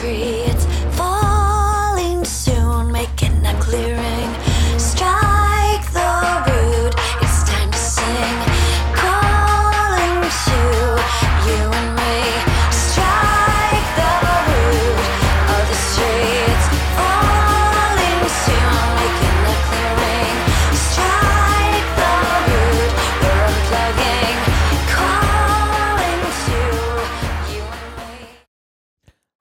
It's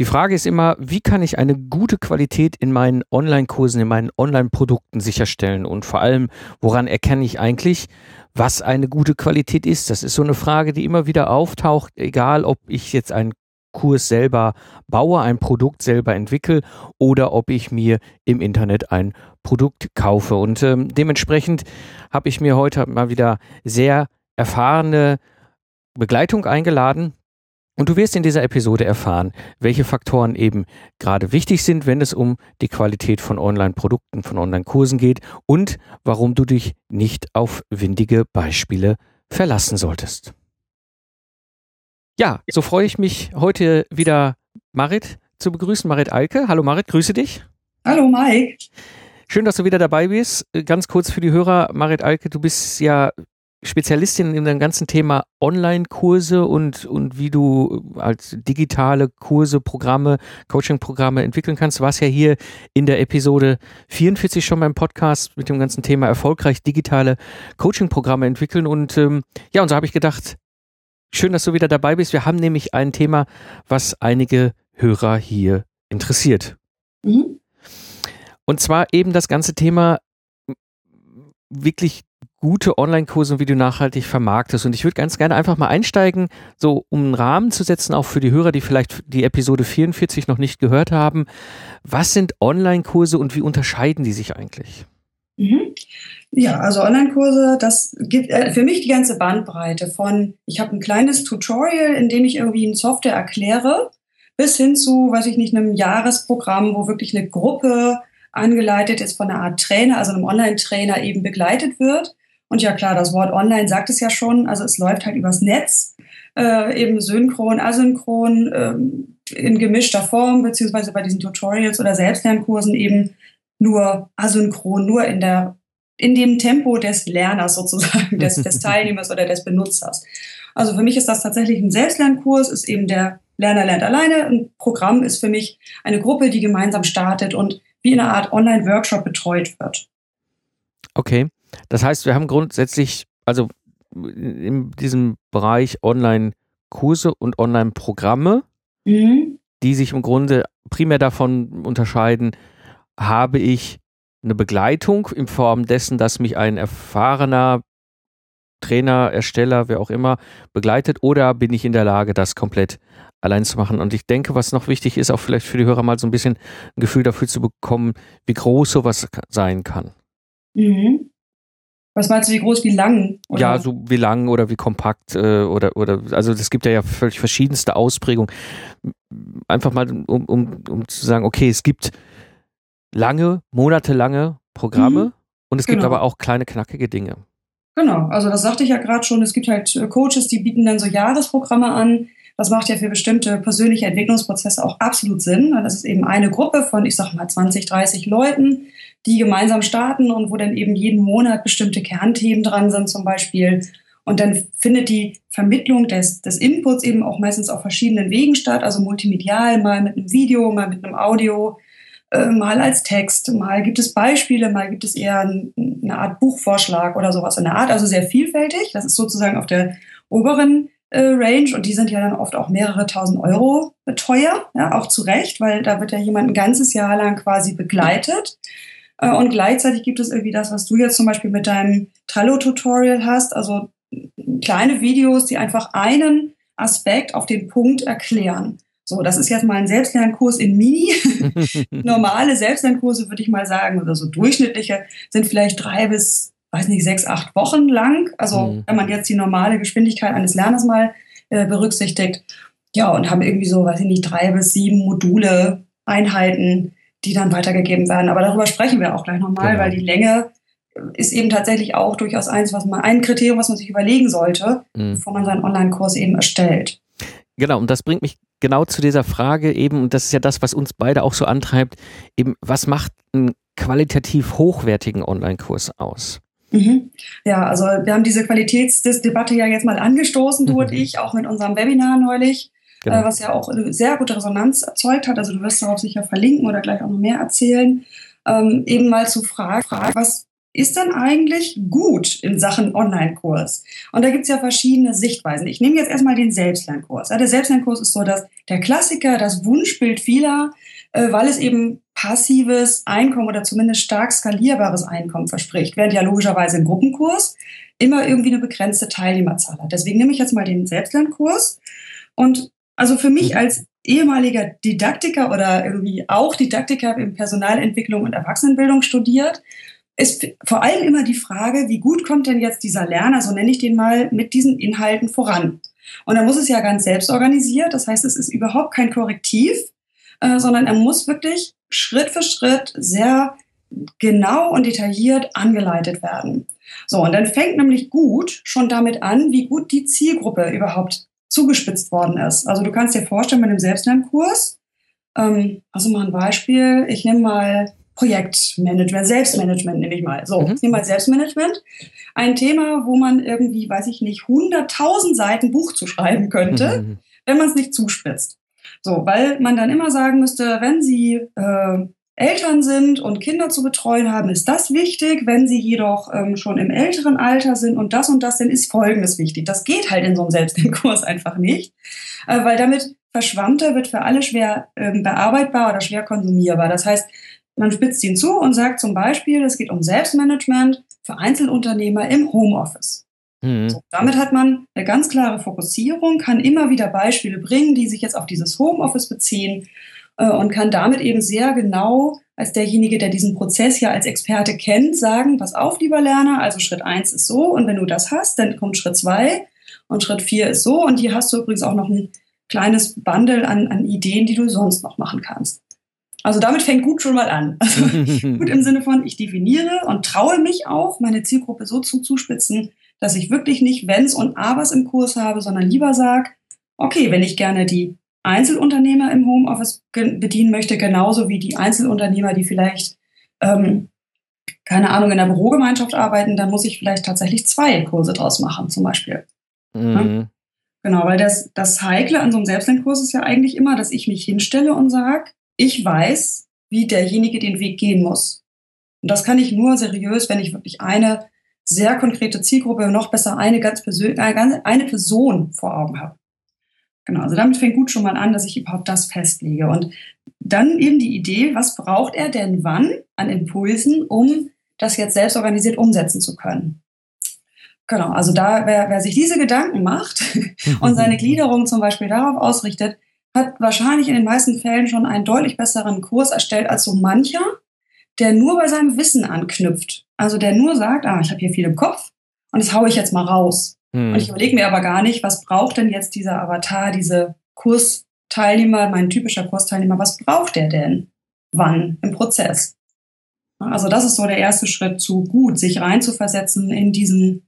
die Frage ist immer, wie kann ich eine gute Qualität in meinen Online-Kursen, in meinen Online-Produkten sicherstellen und vor allem, woran erkenne ich eigentlich, was eine gute Qualität ist? Das ist so eine Frage, die immer wieder auftaucht, egal ob ich jetzt einen Kurs selber baue, ein Produkt selber entwickle oder ob ich mir im Internet ein Produkt kaufe. Und ähm, dementsprechend habe ich mir heute mal wieder sehr erfahrene Begleitung eingeladen, und du wirst in dieser Episode erfahren, welche Faktoren eben gerade wichtig sind, wenn es um die Qualität von Online-Produkten, von Online-Kursen geht und warum du dich nicht auf windige Beispiele verlassen solltest. Ja, so freue ich mich heute wieder Marit zu begrüßen, Marit Alke. Hallo Marit, grüße dich. Hallo Mike. Schön, dass du wieder dabei bist. Ganz kurz für die Hörer, Marit Alke, du bist ja Spezialistin in dem ganzen Thema Online-Kurse und, und wie du als digitale Kurse, Programme, Coaching-Programme entwickeln kannst. Du warst ja hier in der Episode 44 schon beim Podcast mit dem ganzen Thema erfolgreich digitale Coaching-Programme entwickeln. Und ähm, ja, und so habe ich gedacht, schön, dass du wieder dabei bist. Wir haben nämlich ein Thema, was einige Hörer hier interessiert. Mhm. Und zwar eben das ganze Thema wirklich gute Online-Kurse und wie du nachhaltig vermarktest. Und ich würde ganz gerne einfach mal einsteigen, so um einen Rahmen zu setzen, auch für die Hörer, die vielleicht die Episode 44 noch nicht gehört haben. Was sind Online-Kurse und wie unterscheiden die sich eigentlich? Mhm. Ja, also Online-Kurse, das gibt äh, für mich die ganze Bandbreite von, ich habe ein kleines Tutorial, in dem ich irgendwie eine Software erkläre, bis hin zu, weiß ich nicht, einem Jahresprogramm, wo wirklich eine Gruppe angeleitet ist von einer Art Trainer, also einem Online-Trainer eben begleitet wird. Und ja klar, das Wort Online sagt es ja schon, also es läuft halt übers Netz, äh, eben synchron, asynchron, ähm, in gemischter Form, beziehungsweise bei diesen Tutorials oder Selbstlernkursen eben nur asynchron, nur in der in dem Tempo des Lerners sozusagen, des, des Teilnehmers oder des Benutzers. Also für mich ist das tatsächlich ein Selbstlernkurs, ist eben der Lerner lernt alleine. Ein Programm ist für mich eine Gruppe, die gemeinsam startet und wie in einer Art Online-Workshop betreut wird. Okay. Das heißt, wir haben grundsätzlich, also in diesem Bereich Online-Kurse und Online-Programme, Mhm. die sich im Grunde primär davon unterscheiden, habe ich eine Begleitung in Form dessen, dass mich ein erfahrener Trainer, Ersteller, wer auch immer begleitet, oder bin ich in der Lage, das komplett allein zu machen? Und ich denke, was noch wichtig ist, auch vielleicht für die Hörer mal so ein bisschen ein Gefühl dafür zu bekommen, wie groß sowas sein kann. Mhm. Was meinst du, wie groß, wie lang? Oder? Ja, so wie lang oder wie kompakt äh, oder oder also es gibt ja, ja völlig verschiedenste Ausprägungen. Einfach mal um, um, um zu sagen, okay, es gibt lange, monatelange Programme Mhm. und es gibt Genau. aber auch kleine knackige Dinge. Genau, also das sagte ich ja gerade schon. Es gibt halt äh, Coaches, die bieten dann so Jahresprogramme an. Das macht ja für bestimmte persönliche Entwicklungsprozesse auch absolut Sinn. Das ist eben eine Gruppe von, ich sag mal, 20, 30 Leuten, die gemeinsam starten und wo dann eben jeden Monat bestimmte Kernthemen dran sind zum Beispiel. Und dann findet die Vermittlung des, des Inputs eben auch meistens auf verschiedenen Wegen statt, also multimedial, mal mit einem Video, mal mit einem Audio, äh, mal als Text, mal gibt es Beispiele, mal gibt es eher ein, eine Art Buchvorschlag oder sowas in der Art, also sehr vielfältig. Das ist sozusagen auf der oberen äh, Range und die sind ja dann oft auch mehrere tausend Euro teuer, ja, auch zu Recht, weil da wird ja jemand ein ganzes Jahr lang quasi begleitet. Äh, Und gleichzeitig gibt es irgendwie das, was du jetzt zum Beispiel mit deinem Trello-Tutorial hast, also kleine Videos, die einfach einen Aspekt auf den Punkt erklären. So, das ist jetzt mal ein Selbstlernkurs in Mini. Normale Selbstlernkurse würde ich mal sagen, oder so durchschnittliche sind vielleicht drei bis, weiß nicht, sechs, acht Wochen lang. Also Mhm. wenn man jetzt die normale Geschwindigkeit eines Lerners mal äh, berücksichtigt. Ja, und haben irgendwie so, weiß ich nicht, drei bis sieben Module, Einheiten, die dann weitergegeben werden. Aber darüber sprechen wir auch gleich nochmal, Genau. weil die Länge ist eben tatsächlich auch durchaus eins, was man, ein Kriterium, was man sich überlegen sollte, Mhm. bevor man seinen Online-Kurs eben erstellt. Genau, und das bringt mich genau zu dieser Frage eben, und das ist ja das, was uns beide auch so antreibt, eben, was macht einen qualitativ hochwertigen Online-Kurs aus? Mhm. Ja, also wir haben diese Qualitätsdebatte ja jetzt mal angestoßen, du und Mhm. ich, auch mit unserem Webinar neulich, Genau. äh, was ja auch eine sehr gute Resonanz erzeugt hat. Also du wirst darauf sicher verlinken oder gleich auch noch mehr erzählen. Ähm, eben mal zu fragen, was ist denn eigentlich gut in Sachen Online-Kurs? Und da gibt's ja verschiedene Sichtweisen. Ich nehme jetzt erstmal den Selbstlernkurs. Ja, der Selbstlernkurs ist so dass der Klassiker, das Wunschbild vieler, äh, weil es eben passives Einkommen oder zumindest stark skalierbares Einkommen verspricht, während ja logischerweise im Gruppenkurs immer irgendwie eine begrenzte Teilnehmerzahl hat. Deswegen nehme ich jetzt mal den Selbstlernkurs. Und also für mich Mhm. als ehemaliger Didaktiker oder irgendwie auch Didaktiker in Personalentwicklung und Erwachsenenbildung studiert, ist vor allem immer die Frage, wie gut kommt denn jetzt dieser Lerner, so nenne ich den mal, mit diesen Inhalten voran? Und er muss es ja ganz selbst organisiert, das heißt, es ist überhaupt kein Korrektiv, äh, sondern er muss wirklich Schritt für Schritt sehr genau und detailliert angeleitet werden. So, und dann fängt nämlich gut schon damit an, wie gut die Zielgruppe überhaupt zugespitzt worden ist. Also du kannst dir vorstellen, bei einem Selbstlernkurs, ähm, also mal ein Beispiel, ich nehme mal Projektmanagement, Selbstmanagement nehme ich mal. So, Mhm. ich nehme mal Selbstmanagement. Ein Thema, wo man irgendwie, weiß ich nicht, 100.000 Seiten Buch zu schreiben könnte Mhm. wenn man es nicht zuspitzt. So, weil man dann immer sagen müsste, wenn Sie äh, Eltern sind und Kinder zu betreuen haben, ist das wichtig. Wenn Sie jedoch ähm, schon im älteren Alter sind und das und das, dann ist Folgendes wichtig. Das geht halt in so einem Selbstlernkurs einfach nicht, äh, weil damit verschwammter wird für alle schwer ähm, bearbeitbar oder schwer konsumierbar. Das heißt, man spitzt ihn zu und sagt zum Beispiel, es geht um Selbstmanagement für Einzelunternehmer im Homeoffice. Mhm. So, damit hat man eine ganz klare Fokussierung, kann immer wieder Beispiele bringen, die sich jetzt auf dieses Homeoffice beziehen und kann damit eben sehr genau als derjenige, der diesen Prozess ja als Experte kennt, sagen, pass auf, lieber Lerner, also Schritt eins ist so und wenn du das hast, dann kommt Schritt zwei und Schritt vier ist so und hier hast du übrigens auch noch ein kleines Bundle an, an Ideen, die du sonst noch machen kannst. Also damit fängt gut schon mal an. Also gut im Sinne von, ich definiere und traue mich auch, meine Zielgruppe so zuzuspitzen, dass ich wirklich nicht Wenns und Abers im Kurs habe, sondern lieber sage, okay, wenn ich gerne die Einzelunternehmer im Homeoffice bedienen möchte, genauso wie die Einzelunternehmer, die vielleicht, ähm, keine Ahnung, in der Bürogemeinschaft arbeiten, dann muss ich vielleicht tatsächlich zwei Kurse draus machen, zum Beispiel. Mhm. Genau, weil das, das Heikle an so einem Selbstlernkurs ist ja eigentlich immer, dass ich mich hinstelle und sage, ich weiß, wie derjenige den Weg gehen muss. Und das kann ich nur seriös, wenn ich wirklich eine sehr konkrete Zielgruppe, noch besser eine ganz persönlich, eine, eine Person vor Augen habe. Genau, also damit fängt gut schon mal an, dass ich überhaupt das festlege. Und dann eben die Idee, was braucht er denn wann an Impulsen, um das jetzt selbst organisiert umsetzen zu können. Genau, also da, wer, wer sich diese Gedanken macht und seine Gliederung zum Beispiel darauf ausrichtet, hat wahrscheinlich in den meisten Fällen schon einen deutlich besseren Kurs erstellt als so mancher, der nur bei seinem Wissen anknüpft. Also der nur sagt, ah, ich habe hier viel im Kopf und das haue ich jetzt mal raus. Mhm. Und ich überlege mir aber gar nicht, was braucht denn jetzt dieser Avatar, diese Kursteilnehmer, mein typischer Kursteilnehmer, was braucht der denn? Wann im Prozess? Also das ist so der erste Schritt zu gut, sich reinzuversetzen in diesen,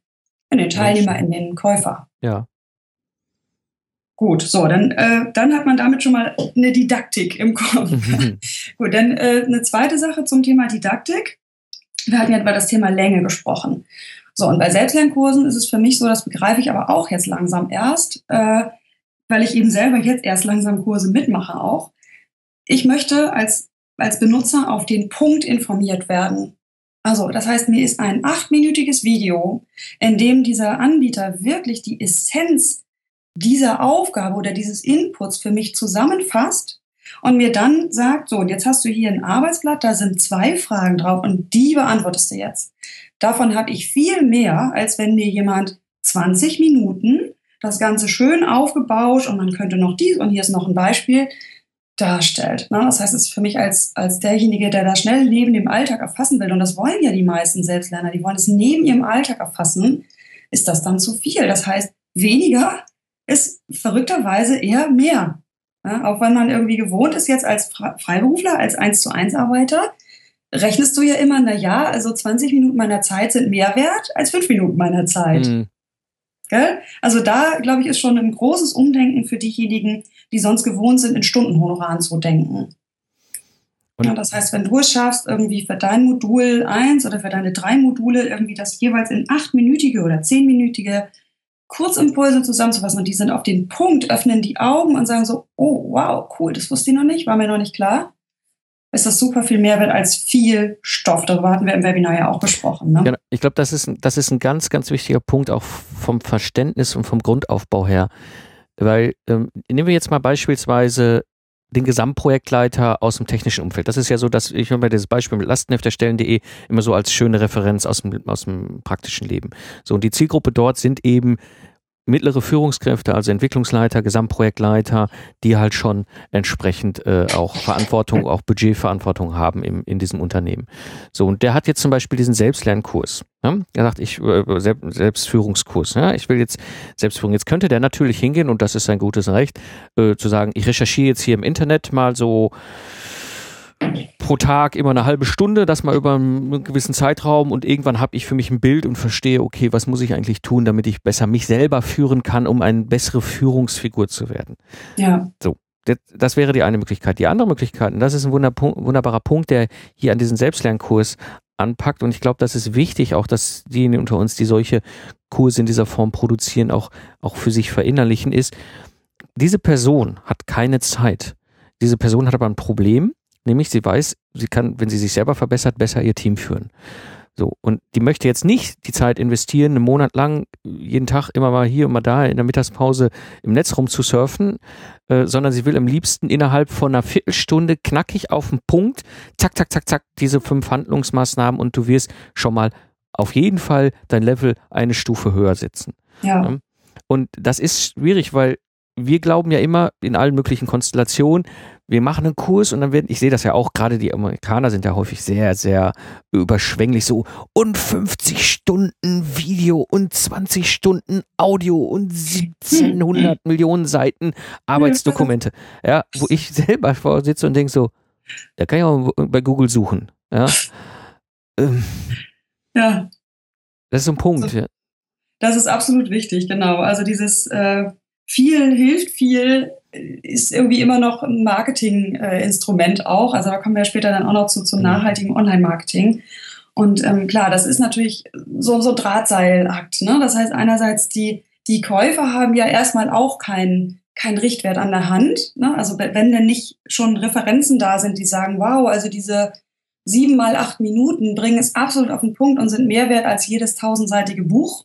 in den Teilnehmer, in den Käufer. Ja. Gut, so, dann, äh, dann hat man damit schon mal eine Didaktik im Kopf. Mhm. Gut, dann äh, eine zweite Sache zum Thema Didaktik. Wir hatten ja über das Thema Länge gesprochen. So, und bei Selbstlernkursen ist es für mich so, das begreife ich aber auch jetzt langsam erst, äh, weil ich eben selber jetzt erst langsam Kurse mitmache auch. Ich möchte als, als Benutzer auf den Punkt informiert werden. Also, das heißt, mir ist ein achtminütiges Video, in dem dieser Anbieter wirklich die Essenz dieser Aufgabe oder dieses Inputs für mich zusammenfasst und mir dann sagt, so, und jetzt hast du hier ein Arbeitsblatt, da sind zwei Fragen drauf und die beantwortest du jetzt. Davon habe ich viel mehr, als wenn mir jemand 20 Minuten das Ganze schön aufgebaut und man könnte noch dies und hier ist noch ein Beispiel darstellt. Ne? Das heißt, es ist für mich als, als derjenige, der da schnell neben dem Alltag erfassen will, und das wollen ja die meisten Selbstlerner, die wollen es neben ihrem Alltag erfassen, ist das dann zu viel. Das heißt, weniger ist verrückterweise eher mehr. Ja? Auch wenn man irgendwie gewohnt ist, jetzt als Freiberufler, als 1 zu 1 Arbeiter, rechnest du ja immer, na ja, also 20 Minuten meiner Zeit sind mehr wert als 5 Minuten meiner Zeit. Mhm. Also da, glaube ich, ist schon ein großes Umdenken für diejenigen, die sonst gewohnt sind, in Stundenhonoraren zu denken. Ja, das heißt, wenn du es schaffst, irgendwie für dein Modul 1 oder für deine drei Module irgendwie das jeweils in achtminütige oder zehnminütige Kurzimpulse zusammenzufassen und die sind auf den Punkt, öffnen die Augen und sagen so, oh wow, cool, das wusste ich noch nicht, war mir noch nicht klar, ist das super viel Mehrwert als viel Stoff. Darüber hatten wir im Webinar ja auch besprochen. Ne? Ja, ich glaube, das ist, das ist ein ganz, ganz wichtiger Punkt auch vom Verständnis und vom Grundaufbau her. Weil, ähm, nehmen wir jetzt mal beispielsweise den Gesamtprojektleiter aus dem technischen Umfeld. Das ist ja so, dass ich mir das Beispiel mit lastenhefterstellen.de immer so als schöne Referenz aus dem, aus dem praktischen Leben. So, und die Zielgruppe dort sind eben mittlere Führungskräfte, also Entwicklungsleiter, Gesamtprojektleiter, die halt schon entsprechend äh, auch Verantwortung, auch Budgetverantwortung haben im, in diesem Unternehmen. So, und der hat jetzt zum Beispiel diesen Selbstlernkurs. Ja? Er sagt, ich äh, Selbstführungskurs. Ja? Ich will jetzt Selbstführung. Jetzt könnte der natürlich hingehen, und das ist sein gutes Recht, äh, zu sagen, ich recherchiere jetzt hier im Internet mal so pro Tag immer eine halbe Stunde, das mal über einen gewissen Zeitraum und irgendwann habe ich für mich ein Bild und verstehe, okay, was muss ich eigentlich tun, damit ich besser mich selber führen kann, um eine bessere Führungsfigur zu werden. Ja. So. Das wäre die eine Möglichkeit. Die andere Möglichkeit, und das ist ein wunderbarer Punkt, der hier an diesen Selbstlernkurs anpackt. Und ich glaube, das ist wichtig, auch dass diejenigen unter uns, die solche Kurse in dieser Form produzieren, auch, auch für sich verinnerlichen, ist, diese Person hat keine Zeit. Diese Person hat aber ein Problem Nämlich sie weiß, sie kann, wenn sie sich selber verbessert, besser ihr Team führen. So, und die möchte jetzt nicht die Zeit investieren, einen Monat lang jeden Tag immer mal hier und mal da in der Mittagspause im Netz rumzusurfen, äh, sondern sie will am liebsten innerhalb von einer Viertelstunde knackig auf den Punkt, zack, zack, zack, zack, diese fünf Handlungsmaßnahmen und du wirst schon mal auf jeden Fall dein Level eine Stufe höher setzen. Ja. Und das ist schwierig, weil wir glauben ja immer in allen möglichen Konstellationen, wir machen einen Kurs und dann werden, ich sehe das ja auch, gerade die Amerikaner sind ja häufig sehr, sehr überschwänglich so und 50 Stunden Video und 20 Stunden Audio und 1700 Millionen Seiten Arbeitsdokumente. Ja, wo ich selber vorsitze und denke so, da kann ich auch bei Google suchen. Ja. Ähm, ja. Das ist so ein Punkt. Also, das ist absolut wichtig, genau. Also dieses äh, viel hilft viel ist irgendwie immer noch ein Marketinginstrument auch. Also da kommen wir später dann auch noch zu, zum mhm. nachhaltigen Online-Marketing. Und ähm, klar, das ist natürlich so, so ein Drahtseilakt. Ne? Das heißt, einerseits die, die Käufer haben ja erstmal auch keinen kein Richtwert an der Hand. Ne? Also wenn denn nicht schon Referenzen da sind, die sagen, wow, also diese sieben mal acht Minuten bringen es absolut auf den Punkt und sind mehr wert als jedes tausendseitige Buch.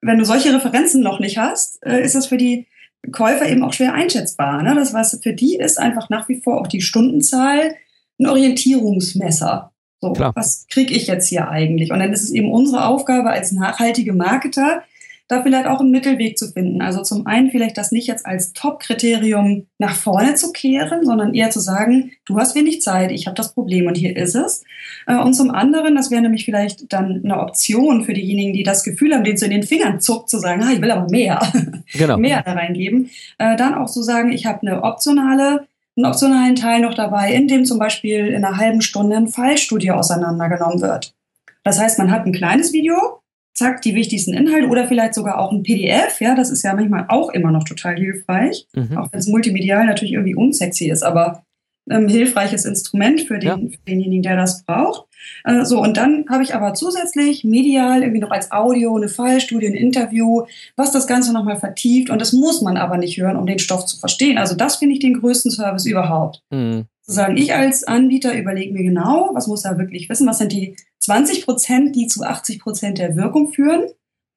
Wenn du solche Referenzen noch nicht hast, äh, ist das für die Käufer eben auch schwer einschätzbar. Ne? Das was für die ist einfach nach wie vor auch die Stundenzahl ein Orientierungsmesser. So, Klar. was kriege ich jetzt hier eigentlich? Und dann ist es eben unsere Aufgabe als nachhaltige Marketer, da vielleicht auch einen Mittelweg zu finden. Also zum einen vielleicht das nicht jetzt als Top-Kriterium nach vorne zu kehren, sondern eher zu sagen, du hast wenig Zeit, ich habe das Problem und hier ist es. Äh, und zum anderen, das wäre nämlich vielleicht dann eine Option für diejenigen, die das Gefühl haben, denen zu in den Fingern zuckt, zu sagen, ah, ich will aber mehr, genau. mehr da reingeben. Äh, dann auch zu sagen, ich habe eine optionale einen optionalen Teil noch dabei, in dem zum Beispiel in einer halben Stunde ein Fallstudie auseinandergenommen wird. Das heißt, man hat ein kleines Video, zack, die wichtigsten Inhalte oder vielleicht sogar auch ein PDF. Ja, das ist ja manchmal auch immer noch total hilfreich, mhm. auch wenn es multimedial natürlich irgendwie unsexy ist, aber ähm, hilfreiches Instrument für, den, ja. für denjenigen, der das braucht. Äh, so, und dann habe ich aber zusätzlich medial irgendwie noch als Audio eine Fallstudie, ein Interview, was das Ganze nochmal vertieft. Und das muss man aber nicht hören, um den Stoff zu verstehen. Also das finde ich den größten Service überhaupt. Mhm. Zu sagen, ich als Anbieter überlege mir genau, was muss er wirklich wissen, was sind die 20 Prozent, die zu 80 Prozent der Wirkung führen.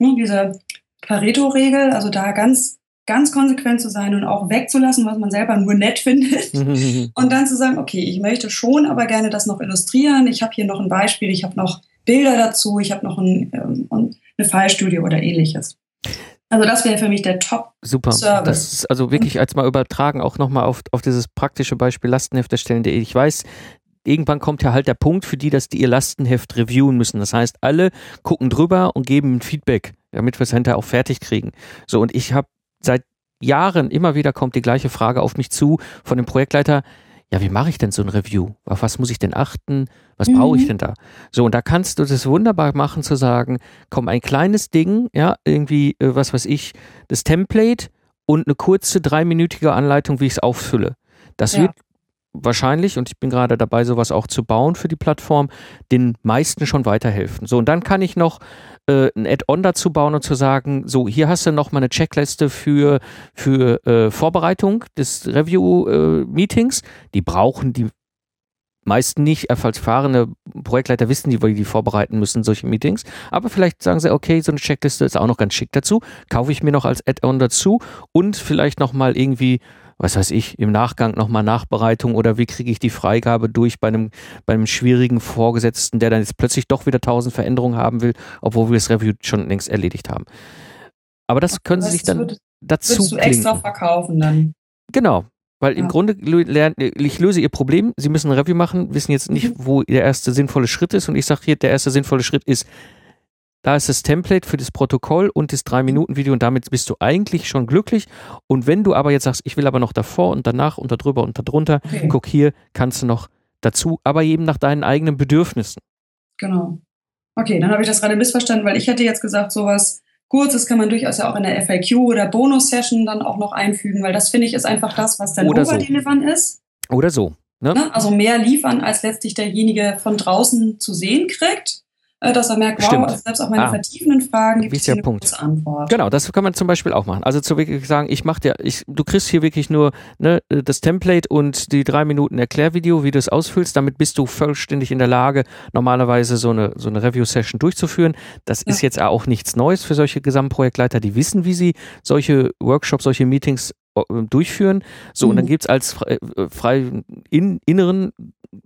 Hm, diese Pareto-Regel, also da ganz, ganz konsequent zu sein und auch wegzulassen, was man selber nur nett findet. und dann zu sagen, okay, ich möchte schon aber gerne das noch illustrieren. Ich habe hier noch ein Beispiel, ich habe noch Bilder dazu, ich habe noch ein, ähm, eine Fallstudie oder ähnliches. Also das wäre für mich der Top. Super. Service. Das ist also wirklich als mal übertragen, auch nochmal auf, auf dieses praktische Beispiel Lastenheft erstellen.de. Ich weiß, irgendwann kommt ja halt der Punkt für die, dass die ihr Lastenheft reviewen müssen. Das heißt, alle gucken drüber und geben Feedback, damit wir es hinterher auch fertig kriegen. So, und ich habe seit Jahren immer wieder kommt die gleiche Frage auf mich zu von dem Projektleiter. Ja, wie mache ich denn so ein Review? Auf was muss ich denn achten? Was brauche ich Mhm. denn da? So, und da kannst du das wunderbar machen, zu sagen, komm, ein kleines Ding, ja, irgendwie, äh, was weiß ich, das Template und eine kurze dreiminütige Anleitung, wie ich es auffülle. Das Ja. wird wahrscheinlich, und ich bin gerade dabei, sowas auch zu bauen für die Plattform, den meisten schon weiterhelfen. So, und dann kann ich noch äh, ein Add-on dazu bauen und zu sagen, so, hier hast du noch mal eine Checkliste für, für äh, Vorbereitung des Review-Meetings. die brauchen die meisten nicht, erfahrene Projektleiter wissen die, wie die vorbereiten müssen, solche Meetings. Aber vielleicht sagen sie, okay, so eine Checkliste ist auch noch ganz schick dazu. Kaufe ich mir noch als Add-on dazu und vielleicht nochmal irgendwie, was weiß ich, im Nachgang nochmal Nachbereitung oder wie kriege ich die Freigabe durch bei einem, bei einem schwierigen Vorgesetzten, der dann jetzt plötzlich doch wieder tausend Veränderungen haben will, obwohl wir das Review schon längst erledigt haben. Aber das können Sie sich dann würd- dazu würdest du extra klinken. verkaufen dann. Genau. Weil im Ja. Grunde lö- lern- ich löse ihr Problem, sie müssen ein Review machen, wissen jetzt nicht, wo der erste sinnvolle Schritt ist und ich sage hier, der erste sinnvolle Schritt ist, da ist das Template für das Protokoll und das 3-Minuten-Video und damit bist du eigentlich schon glücklich. Und wenn du aber jetzt sagst, ich will aber noch davor und danach und darüber und darunter, Okay. guck hier, kannst du noch dazu, aber eben nach deinen eigenen Bedürfnissen. Genau. Okay, dann habe ich das gerade missverstanden, weil ich hätte jetzt gesagt, sowas Kurzes kann man durchaus ja auch in der FAQ oder Bonus-Session dann auch noch einfügen, weil das finde ich ist einfach das, was dann Oder so. ist. Oder so. Ne? Ne? Also mehr liefern, als letztlich derjenige von draußen zu sehen kriegt. Äh, dass er merkt, wow, Stimmt. selbst auf meine Ah. vertiefenden Fragen gibt es eine Punkt. Antwort. Genau, das kann man zum Beispiel auch machen. Also zu wirklich sagen, ich mach dir, ich, du kriegst hier wirklich nur ne, das Template und die drei Minuten Erklärvideo, wie du es ausfüllst. Damit bist du vollständig in der Lage, normalerweise so eine, so eine Review-Session durchzuführen. Das Ja. ist jetzt auch nichts Neues für solche Gesamtprojektleiter, die wissen, wie sie solche Workshops, solche Meetings äh, durchführen. So, und dann Mhm. gibt's als frei, äh, frei in, inneren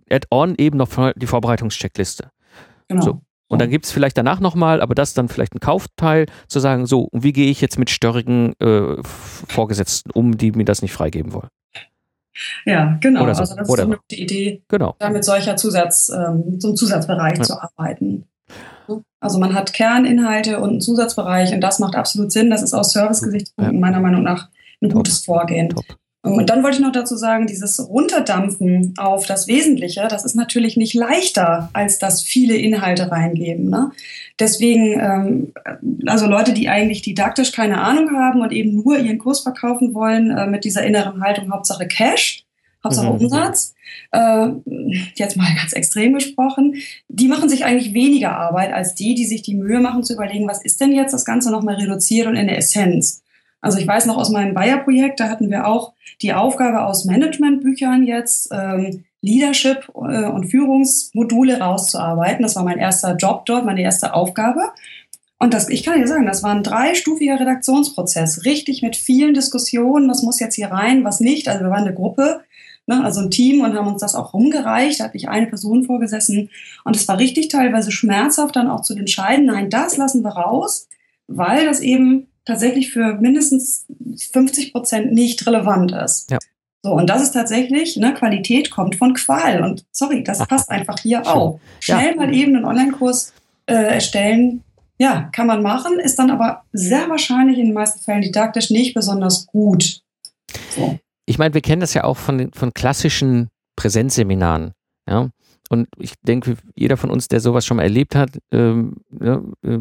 Add-on eben noch die Vorbereitungscheckliste. Genau. So. Und dann gibt's vielleicht danach nochmal, aber das dann vielleicht ein Kaufteil, zu sagen, so, und wie gehe ich jetzt mit störrigen äh, Vorgesetzten um, die mir das nicht freigeben wollen. Ja, genau. Oder so. Also das Oder ist eine gute Idee, Genau. da mit solcher Zusatz, ähm, so einem Zusatzbereich Ja. zu arbeiten. Also man hat Kerninhalte und einen Zusatzbereich und das macht absolut Sinn. Das ist aus Service-Gesichtspunkten meiner Meinung nach ein Top. gutes Vorgehen. Top. Und dann wollte ich noch dazu sagen, dieses Runterdampfen auf das Wesentliche, das ist natürlich nicht leichter, als das viele Inhalte reingeben. Ne? Deswegen, ähm, also Leute, die eigentlich didaktisch keine Ahnung haben und eben nur ihren Kurs verkaufen wollen, äh, mit dieser inneren Haltung Hauptsache Cash, Hauptsache Mhm. Umsatz, äh, jetzt mal ganz extrem gesprochen, die machen sich eigentlich weniger Arbeit als die, die sich die Mühe machen zu überlegen, was ist denn jetzt das Ganze nochmal reduziert und in der Essenz. Also ich weiß noch aus meinem Bayer-Projekt, da hatten wir auch die Aufgabe aus Managementbüchern jetzt ähm, Leadership äh, und Führungsmodule rauszuarbeiten. Das war mein erster Job dort, meine erste Aufgabe. Und das, ich kann dir sagen, das war ein dreistufiger Redaktionsprozess, richtig mit vielen Diskussionen, was muss jetzt hier rein, was nicht. Also wir waren eine Gruppe, ne, also ein Team und haben uns das auch rumgereicht. Da hat nicht eine Person vorgesessen. Und es war richtig teilweise schmerzhaft, dann auch zu entscheiden, nein, das lassen wir raus, weil das eben tatsächlich für mindestens 50 Prozent nicht relevant ist. Ja. So, und das ist tatsächlich, ne, Qualität kommt von Qual. Und sorry, das passt einfach hier auch. Ja. Schnell mal eben einen Online-Kurs äh, erstellen, ja, kann man machen, ist dann aber sehr wahrscheinlich in den meisten Fällen didaktisch nicht besonders gut. So. Ich meine, wir kennen das ja auch von, von klassischen Präsenzseminaren. Ja? Und ich denke, jeder von uns, der sowas schon mal erlebt hat, ähm, ja, äh,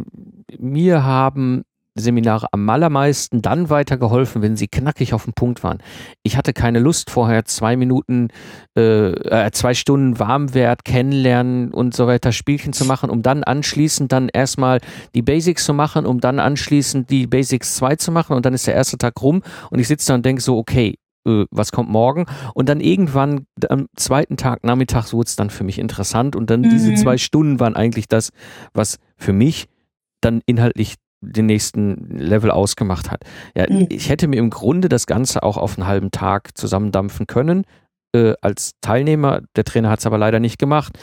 mir haben Seminare am allermeisten dann weitergeholfen, wenn sie knackig auf den Punkt waren. Ich hatte keine Lust vorher zwei Minuten, äh, äh, zwei Stunden Warmwert kennenlernen und so weiter Spielchen zu machen, um dann anschließend dann erstmal die Basics zu machen, um dann anschließend die Basics 2 zu machen und dann ist der erste Tag rum und ich sitze da und denke so, okay, äh, was kommt morgen? Und dann irgendwann am zweiten Tag nachmittags wurde es dann für mich interessant und dann diese Mhm. zwei Stunden waren eigentlich das, was für mich dann inhaltlich den nächsten Level ausgemacht hat. Ja, Mhm. ich hätte mir im Grunde das Ganze auch auf einen halben Tag zusammendampfen können äh, als Teilnehmer. Der Trainer hat es aber leider nicht gemacht.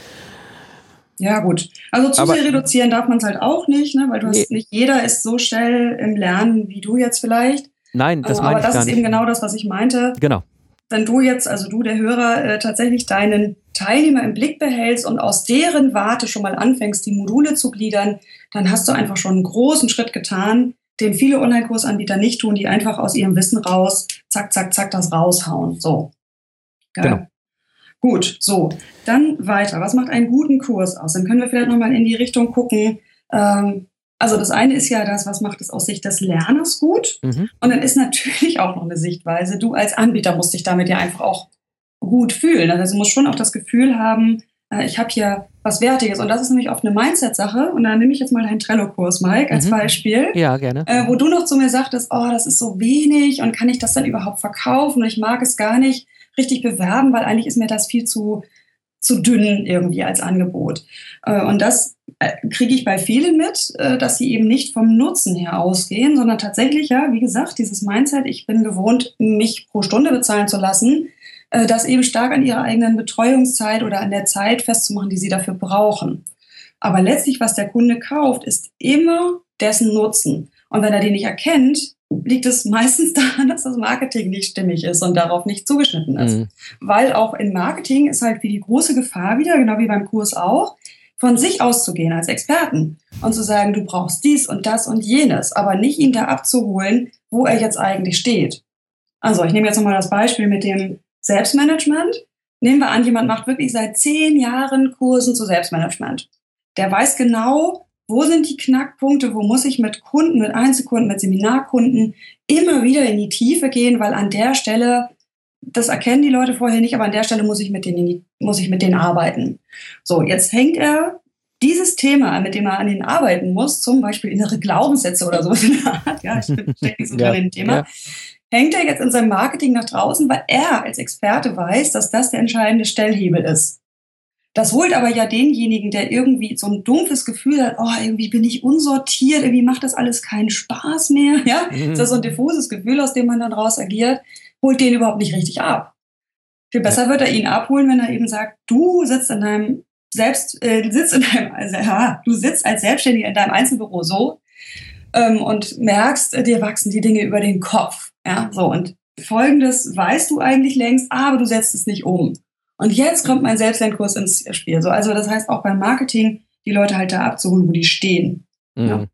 Ja, gut. Also zu Aber- sehr reduzieren darf man es halt auch nicht, ne? weil du Nee. hast, nicht jeder ist so schnell im Lernen wie du jetzt vielleicht. Nein, das Äh, meine Aber ich das gar ist nicht. eben genau das, was ich meinte. Genau. Wenn du jetzt, also du, der Hörer, äh, tatsächlich deinen Teilnehmer im Blick behältst und aus deren Warte schon mal anfängst, die Module zu gliedern, dann hast du einfach schon einen großen Schritt getan, den viele Online-Kursanbieter nicht tun, die einfach aus ihrem Wissen raus, zack, zack, zack, das raushauen. So. Geil. Genau. Gut, so. Dann weiter. Was macht einen guten Kurs aus? Dann können wir vielleicht nochmal in die Richtung gucken. Ähm, also das eine ist ja das, was macht es aus Sicht des Lerners gut? Mhm. Und dann ist natürlich auch noch eine Sichtweise. Du als Anbieter musst dich damit ja einfach auch gut fühlen. Also du musst schon auch das Gefühl haben, äh, ich habe hier was Wertiges. Und das ist nämlich oft eine Mindset-Sache. Und da nehme ich jetzt mal deinen Trello-Kurs, Mike, als Mhm. Beispiel. Ja, gerne. Äh, wo du noch zu mir sagtest, oh, das ist so wenig und kann ich das dann überhaupt verkaufen? Und ich mag es gar nicht richtig bewerben, weil eigentlich ist mir das viel zu, zu dünn irgendwie als Angebot. Äh, und das äh, kriege ich bei vielen mit, äh, dass sie eben nicht vom Nutzen her ausgehen, sondern tatsächlich, ja, wie gesagt, dieses Mindset, ich bin gewohnt, mich pro Stunde bezahlen zu lassen, das eben stark an ihrer eigenen Betreuungszeit oder an der Zeit festzumachen, die sie dafür brauchen. Aber letztlich, was der Kunde kauft, ist immer dessen Nutzen. Und wenn er den nicht erkennt, liegt es meistens daran, dass das Marketing nicht stimmig ist und darauf nicht zugeschnitten ist. Mhm. Weil auch in Marketing ist halt wie die große Gefahr wieder, genau wie beim Kurs auch, von sich auszugehen als Experten und zu sagen, du brauchst dies und das und jenes, aber nicht ihn da abzuholen, wo er jetzt eigentlich steht. Also ich nehme jetzt nochmal das Beispiel mit dem Selbstmanagement. Nehmen wir an, jemand macht wirklich seit zehn Jahren Kursen zu Selbstmanagement. Der weiß genau, wo sind die Knackpunkte, wo muss ich mit Kunden, mit Einzelkunden, mit Seminarkunden immer wieder in die Tiefe gehen, weil an der Stelle, das erkennen die Leute vorher nicht, aber an der Stelle muss ich mit denen, muss ich mit denen arbeiten. So, jetzt hängt er dieses Thema, mit dem er an denen arbeiten muss, zum Beispiel innere Glaubenssätze oder sowas in der Art, ja, ich stecke nicht so Ja, in dem Thema, ja. hängt er jetzt in seinem Marketing nach draußen, weil er als Experte weiß, dass das der entscheidende Stellhebel ist. Das holt aber ja denjenigen, der irgendwie so ein dumpfes Gefühl hat, oh, irgendwie bin ich unsortiert, irgendwie macht das alles keinen Spaß mehr, ja. Mhm. Das ist so ein diffuses Gefühl, aus dem man dann raus agiert, holt den überhaupt nicht richtig ab. Viel besser wird er ihn abholen, wenn er eben sagt, du sitzt in deinem selbst, äh, sitzt in deinem, also, ja, du sitzt als Selbstständiger in deinem Einzelbüro so ähm, und merkst, äh, dir wachsen die Dinge über den Kopf, ja, so und Folgendes weißt du eigentlich längst, aber du setzt es nicht um. Und jetzt kommt mein Selbstlernkurs ins Spiel. So, also das heißt auch beim Marketing, die Leute halt da abzuholen, wo die stehen. Mhm. Ja.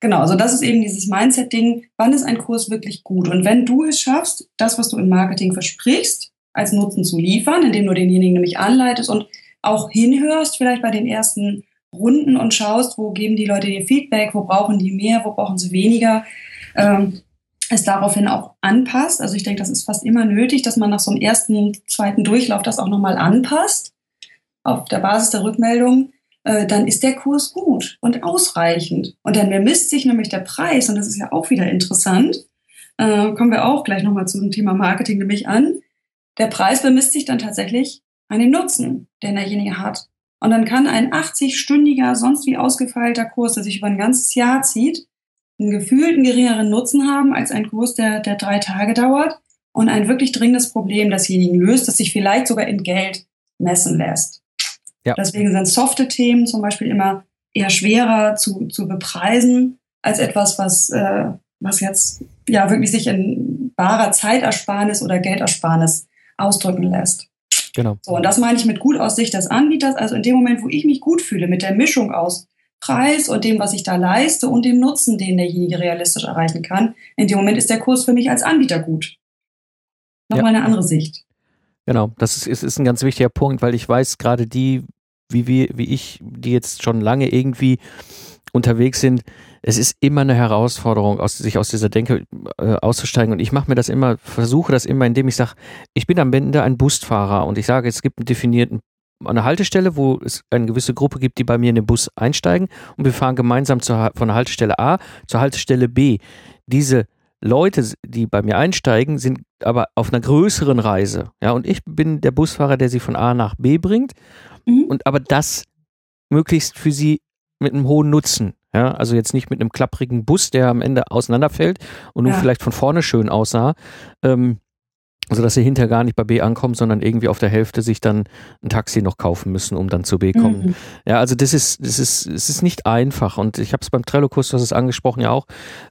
Genau, also das ist eben dieses Mindset-Ding, wann ist ein Kurs wirklich gut? Und wenn du es schaffst, das, was du im Marketing versprichst, als Nutzen zu liefern, indem du denjenigen nämlich anleitest und auch hinhörst, vielleicht bei den ersten Runden und schaust, wo geben die Leute dir Feedback, wo brauchen die mehr, wo brauchen sie weniger, ähm, es daraufhin auch anpasst. Also ich denke, das ist fast immer nötig, dass man nach so einem ersten, zweiten Durchlauf das auch nochmal anpasst, auf der Basis der Rückmeldung äh, dann ist der Kurs gut und ausreichend. Und dann bemisst sich nämlich der Preis, und das ist ja auch wieder interessant, äh, kommen wir auch gleich nochmal zum Thema Marketing nämlich an. Der Preis bemisst sich dann tatsächlich an dem Nutzen, den derjenige hat. Und dann kann ein 80-stündiger, sonst wie ausgefeilter Kurs, der sich über ein ganzes Jahr zieht, einen gefühlten geringeren Nutzen haben als ein Kurs, der, der drei Tage dauert und ein wirklich dringendes Problem desjenigen löst, das sich vielleicht sogar in Geld messen lässt. Ja. Deswegen sind softe Themen zum Beispiel immer eher schwerer zu, zu bepreisen als etwas, was, äh, was jetzt ja wirklich sich in barer Zeitersparnis oder Geldersparnis ausdrücken lässt. Genau. So, und das meine ich mit gut aus Sicht des Anbieters. Also in dem Moment, wo ich mich gut fühle, mit der Mischung aus Preis und dem, was ich da leiste und dem Nutzen, den derjenige realistisch erreichen kann, in dem Moment ist der Kurs für mich als Anbieter gut. Nochmal eine andere Sicht. Genau, das ist, ist, ist ein ganz wichtiger Punkt, weil ich weiß, gerade die, wie wir, wie ich, die jetzt schon lange irgendwie unterwegs sind, es ist immer eine Herausforderung, aus, sich aus dieser Denke äh, auszusteigen. Und ich mache mir das immer, versuche das immer, indem ich sage, ich bin am Ende ein Busfahrer und ich sage, es gibt einen definierten eine Haltestelle, wo es eine gewisse Gruppe gibt, die bei mir in den Bus einsteigen und wir fahren gemeinsam zur, von der Haltestelle A zur Haltestelle B. Diese Leute, die bei mir einsteigen, sind aber auf einer größeren Reise. Ja, und ich bin der Busfahrer, der sie von A nach B bringt. Mhm. Und aber das möglichst für sie mit einem hohen Nutzen. Ja, also jetzt nicht mit einem klapprigen Bus, der am Ende auseinanderfällt und nun Ja. vielleicht von vorne schön aussah. Ähm, sodass sie hinterher gar nicht bei B ankommen, sondern irgendwie auf der Hälfte sich dann ein Taxi noch kaufen müssen, um dann zu B kommen. Mhm. Ja, also das ist, das ist, es ist nicht einfach. Und ich habe es beim Trello-Kurs, du hast es angesprochen, ja auch.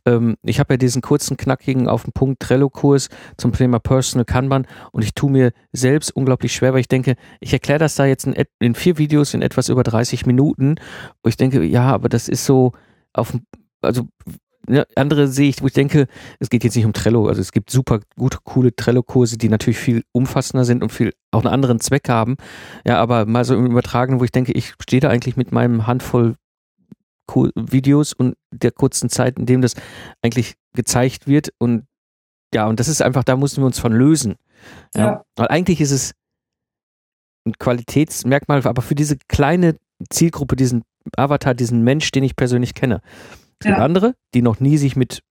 Ähm, ich habe ja diesen kurzen, knackigen auf den Punkt Trello-Kurs zum Thema Personal Kanban und ich tue mir selbst unglaublich schwer, weil ich denke, ich erkläre das da jetzt in, in vier Videos in etwas über 30 Minuten. Und ich denke, ja, aber das ist so auf also ne, andere sehe ich, wo ich denke, es geht jetzt nicht um Trello. Also es gibt super gute, coole Trello-Kurse, die natürlich viel umfassender sind und viel auch einen anderen Zweck haben. Ja, aber mal so im Übertragenen, wo ich denke, ich stehe da eigentlich mit meinem Handvoll Videos und der kurzen Zeit, in dem das eigentlich gezeigt wird und ja, und das ist einfach, da mussten wir uns von lösen. Ja. ja. Weil eigentlich ist es ein Qualitätsmerkmal, aber für diese kleine Zielgruppe, diesen Avatar, diesen Mensch, den ich persönlich kenne. Es gibt andere, die noch nie sich mit,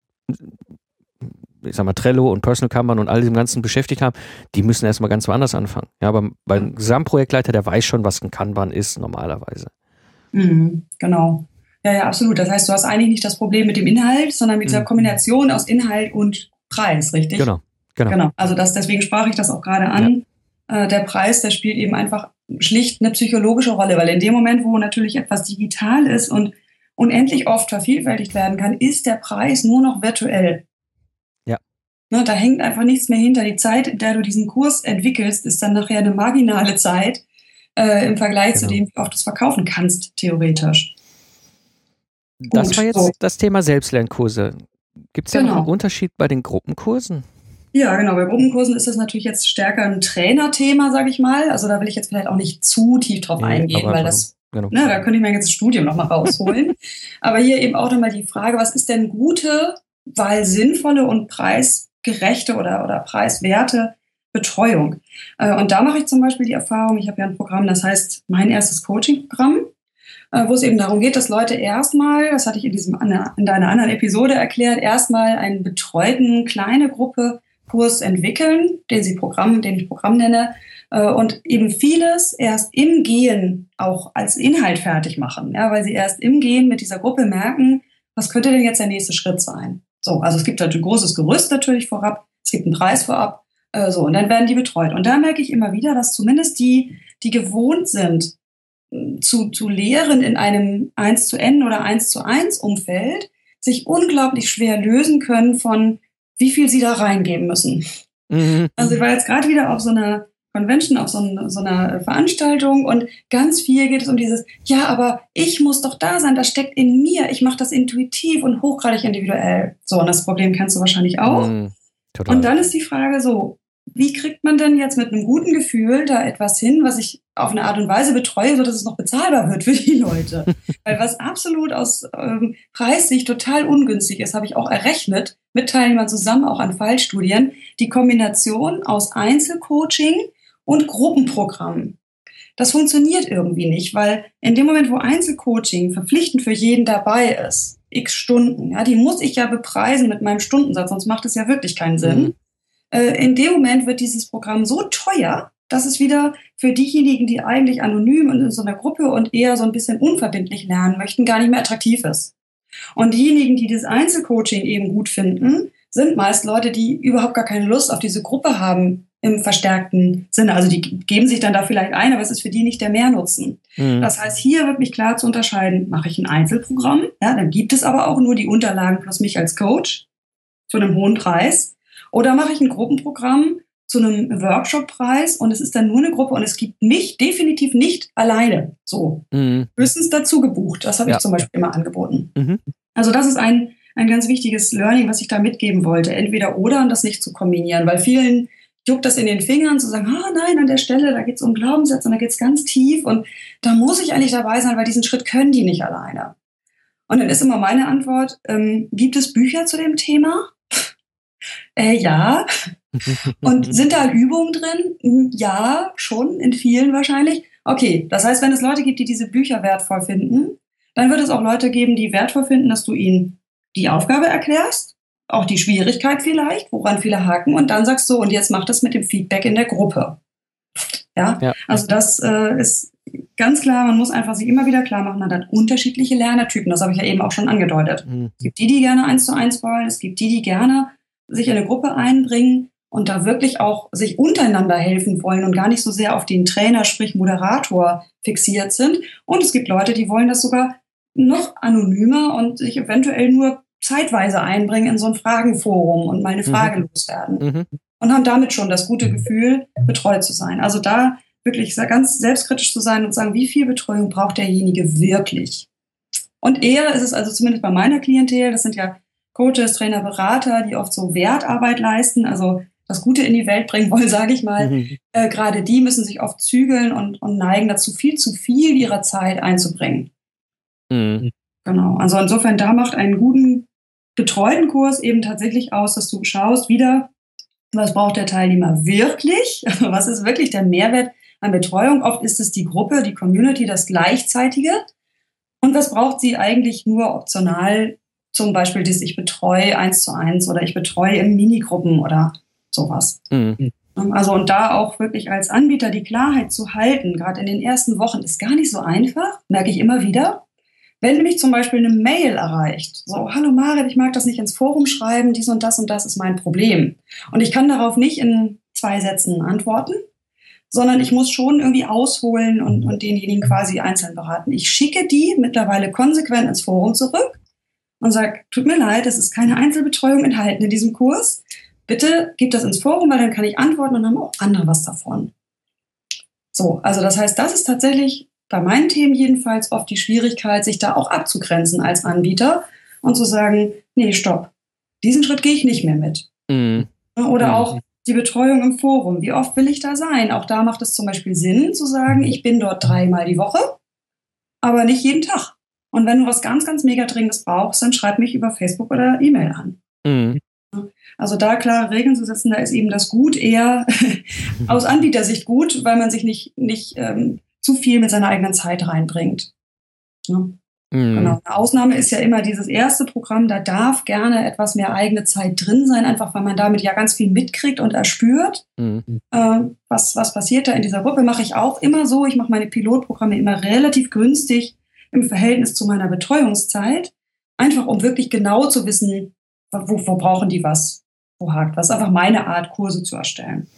ich sag mal, Trello und Personal Kanban und all dem Ganzen beschäftigt haben, die müssen erstmal ganz woanders anfangen. Ja, aber beim Gesamtprojektleiter, der weiß schon, was ein Kanban ist normalerweise. Mhm, genau. Ja, ja, absolut. Das heißt, du hast eigentlich nicht das Problem mit dem Inhalt, sondern mit dieser mhm. Kombination aus Inhalt und Preis, richtig? Genau. Genau. genau. Also das, deswegen sprach ich das auch gerade an. Ja. Äh, der Preis, der spielt eben einfach schlicht eine psychologische Rolle, weil in dem Moment, wo natürlich etwas digital ist und unendlich oft vervielfältigt werden kann, ist der Preis nur noch virtuell. Ja. Ne, da hängt einfach nichts mehr hinter. Die Zeit, in der du diesen Kurs entwickelst, ist dann nachher eine marginale Zeit äh, im Vergleich genau. zu dem, wie oft du es verkaufen kannst, theoretisch. Das Gut, war jetzt so. das Thema Selbstlernkurse. Gibt es genau. ja noch einen Unterschied bei den Gruppenkursen? Ja, genau. Bei Gruppenkursen ist das natürlich jetzt stärker ein Trainerthema, sage ich mal. Also da will ich jetzt vielleicht auch nicht zu tief drauf nee, eingehen, weil das Genau. Ne, da könnte ich mein ganzes Studium nochmal rausholen. Aber hier eben auch nochmal die Frage, was ist denn gute, weil sinnvolle und preisgerechte oder, oder preiswerte Betreuung? Äh, und da mache ich zum Beispiel die Erfahrung, ich habe ja ein Programm, das heißt mein erstes Coaching-Programm, äh, wo es eben darum geht, dass Leute erstmal, das hatte ich in, diesem, in deiner anderen Episode erklärt, erstmal einen betreuten kleine Gruppe Kurs entwickeln, den sie Programm, den ich Programm nenne, und eben vieles erst im Gehen auch als Inhalt fertig machen, ja, weil sie erst im Gehen mit dieser Gruppe merken, was könnte denn jetzt der nächste Schritt sein? So, also es gibt halt ein großes Gerüst natürlich vorab, es gibt einen Preis vorab, äh, so, und dann werden die betreut. Und da merke ich immer wieder, dass zumindest die, die gewohnt sind, hm, zu, zu lehren in einem 1 zu N oder 1 zu 1 Umfeld, sich unglaublich schwer lösen können von, wie viel sie da reingeben müssen. Mhm. Also ich war jetzt gerade wieder auf so einer Convention, auf so, ein, so einer Veranstaltung und ganz viel geht es um dieses, ja, aber ich muss doch da sein, das steckt in mir, ich mache das intuitiv und hochgradig individuell. So, und das Problem kennst du wahrscheinlich auch. Mm, und dann ist die Frage so, wie kriegt man denn jetzt mit einem guten Gefühl da etwas hin, was ich auf eine Art und Weise betreue, so dass es noch bezahlbar wird für die Leute? Weil was absolut aus ähm, Preissicht total ungünstig ist, habe ich auch errechnet, mit Teilnehmern zusammen auch an Fallstudien, die Kombination aus Einzelcoaching und Gruppenprogramm. Das funktioniert irgendwie nicht, weil in dem Moment, wo Einzelcoaching verpflichtend für jeden dabei ist, x Stunden, ja, die muss ich ja bepreisen mit meinem Stundensatz, sonst macht es ja wirklich keinen Sinn. Mhm. Äh, in dem Moment wird dieses Programm so teuer, dass es wieder für diejenigen, die eigentlich anonym und in so einer Gruppe und eher so ein bisschen unverbindlich lernen möchten, gar nicht mehr attraktiv ist. Und diejenigen, die das Einzelcoaching eben gut finden, sind meist Leute, die überhaupt gar keine Lust auf diese Gruppe haben, im verstärkten Sinne. Also die geben sich dann da vielleicht ein, aber es ist für die nicht der Mehrnutzen. Mhm. Das heißt, hier wirklich klar zu unterscheiden, mache ich ein Einzelprogramm, ja, dann gibt es aber auch nur die Unterlagen plus mich als Coach zu einem hohen Preis. Oder mache ich ein Gruppenprogramm zu einem Workshop-Preis und es ist dann nur eine Gruppe und es gibt mich definitiv nicht alleine. So. Mhm. Höchstens dazu gebucht. Das habe ja. ich zum Beispiel immer angeboten. Mhm. Also das ist ein, ein ganz wichtiges Learning, was ich da mitgeben wollte. Entweder oder und das nicht zu kombinieren, weil vielen juckt das in den Fingern zu sagen, ah nein, an der Stelle, da geht es um Glaubenssätze und da geht es ganz tief und da muss ich eigentlich dabei sein, weil diesen Schritt können die nicht alleine. Und dann ist immer meine Antwort, ähm, gibt es Bücher zu dem Thema? äh, ja. und sind da Übungen drin? Hm, ja, schon, in vielen wahrscheinlich. Okay, das heißt, wenn es Leute gibt, die diese Bücher wertvoll finden, dann wird es auch Leute geben, die wertvoll finden, dass du ihnen die Aufgabe erklärst auch die Schwierigkeit vielleicht, woran viele haken und dann sagst du, und jetzt mach das mit dem Feedback in der Gruppe. Ja, ja. also das äh, ist ganz klar, man muss einfach sich immer wieder klar machen, man hat unterschiedliche Lernertypen, das habe ich ja eben auch schon angedeutet. Mhm. Es gibt die, die gerne eins zu eins wollen, es gibt die, die gerne sich in eine Gruppe einbringen und da wirklich auch sich untereinander helfen wollen und gar nicht so sehr auf den Trainer, sprich Moderator fixiert sind. Und es gibt Leute, die wollen das sogar noch anonymer und sich eventuell nur zeitweise einbringen in so ein Fragenforum und mal eine mhm. Frage mhm. loswerden. Mhm. Und haben damit schon das gute Gefühl, betreut zu sein. Also da wirklich ganz selbstkritisch zu sein und sagen, wie viel Betreuung braucht derjenige wirklich? Und eher ist es also zumindest bei meiner Klientel, das sind ja Coaches, Trainer, Berater, die oft so Wertarbeit leisten, also das Gute in die Welt bringen wollen, sage ich mal. Mhm. Äh, Gerade die müssen sich oft zügeln und, und neigen dazu, viel zu viel ihrer Zeit einzubringen. Mhm. Genau. Also insofern, da macht einen guten, getreuten Kurs eben tatsächlich aus, dass du schaust wieder, was braucht der Teilnehmer wirklich? Also was ist wirklich der Mehrwert an Betreuung? Oft ist es die Gruppe, die Community, das Gleichzeitige. Und was braucht sie eigentlich nur optional? Zum Beispiel, dass ich betreue eins zu eins oder ich betreue in Minigruppen oder sowas. Mhm. Also und da auch wirklich als Anbieter die Klarheit zu halten, gerade in den ersten Wochen, ist gar nicht so einfach, merke ich immer wieder. Wenn mich zum Beispiel eine Mail erreicht, so, hallo Marit, ich mag das nicht ins Forum schreiben, dies und das und das ist mein Problem. Und ich kann darauf nicht in zwei Sätzen antworten, sondern ich muss schon irgendwie ausholen und, und denjenigen quasi einzeln beraten. Ich schicke die mittlerweile konsequent ins Forum zurück und sage, tut mir leid, es ist keine Einzelbetreuung enthalten in diesem Kurs bitte gib das ins Forum, weil dann kann ich antworten und haben auch andere was davon. So, also das heißt, das ist tatsächlich bei meinen Themen jedenfalls oft die Schwierigkeit, sich da auch abzugrenzen als Anbieter und zu sagen, nee, stopp, diesen Schritt gehe ich nicht mehr mit. Mhm. Oder mhm. auch die Betreuung im Forum. Wie oft will ich da sein? Auch da macht es zum Beispiel Sinn zu sagen, ich bin dort dreimal die Woche, aber nicht jeden Tag. Und wenn du was ganz, ganz mega Dringendes brauchst, dann schreib mich über Facebook oder E-Mail an. Mhm. Also da klare Regeln zu setzen, da ist eben das Gut eher aus Anbietersicht gut, weil man sich nicht, nicht ähm, zu viel mit seiner eigenen Zeit reinbringt. Ja. Mhm. Genau. Eine Ausnahme ist ja immer dieses erste Programm, da darf gerne etwas mehr eigene Zeit drin sein, einfach weil man damit ja ganz viel mitkriegt und erspürt. Mhm. Äh, was, was passiert da in dieser Gruppe? Mache ich auch immer so. Ich mache meine Pilotprogramme immer relativ günstig im Verhältnis zu meiner Betreuungszeit, einfach um wirklich genau zu wissen, wo, wo brauchen die was, hakt was. Einfach meine Art, Kurse zu erstellen.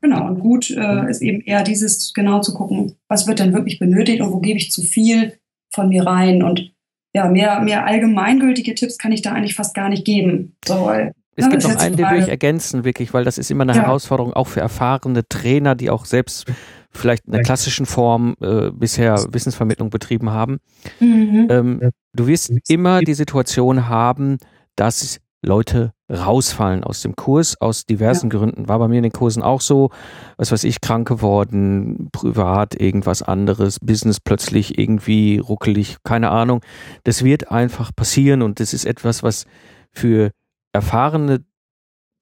Genau, und gut äh, ist eben eher dieses genau zu gucken, was wird denn wirklich benötigt und wo gebe ich zu viel von mir rein. Und ja, mehr, mehr allgemeingültige Tipps kann ich da eigentlich fast gar nicht geben. So, weil, es gibt noch einen, den will ich ergänzen, wirklich, weil das ist immer eine ja. Herausforderung, auch für erfahrene Trainer, die auch selbst vielleicht in der klassischen Form äh, bisher Wissensvermittlung betrieben haben. Mhm. Ähm, du wirst immer die Situation haben, dass Leute rausfallen aus dem Kurs aus diversen ja. Gründen. War bei mir in den Kursen auch so, was weiß ich, krank geworden, privat irgendwas anderes, Business plötzlich irgendwie ruckelig, keine Ahnung. Das wird einfach passieren und das ist etwas, was für erfahrene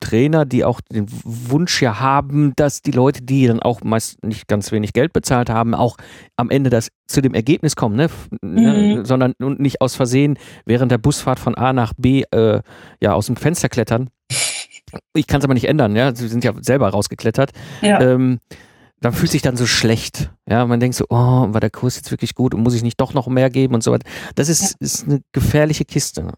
Trainer, die auch den Wunsch ja haben, dass die Leute, die dann auch meist nicht ganz wenig Geld bezahlt haben, auch am Ende das zu dem Ergebnis kommen, ne? ne? Mhm. sondern und nicht aus Versehen während der Busfahrt von A nach B äh, ja aus dem Fenster klettern. Ich kann es aber nicht ändern, ja. Sie sind ja selber rausgeklettert. Ja. Ähm, dann fühlt sich dann so schlecht. Ja, man denkt so, oh, war der Kurs jetzt wirklich gut und muss ich nicht doch noch mehr geben und so weiter. Das ist, ja. ist eine gefährliche Kiste.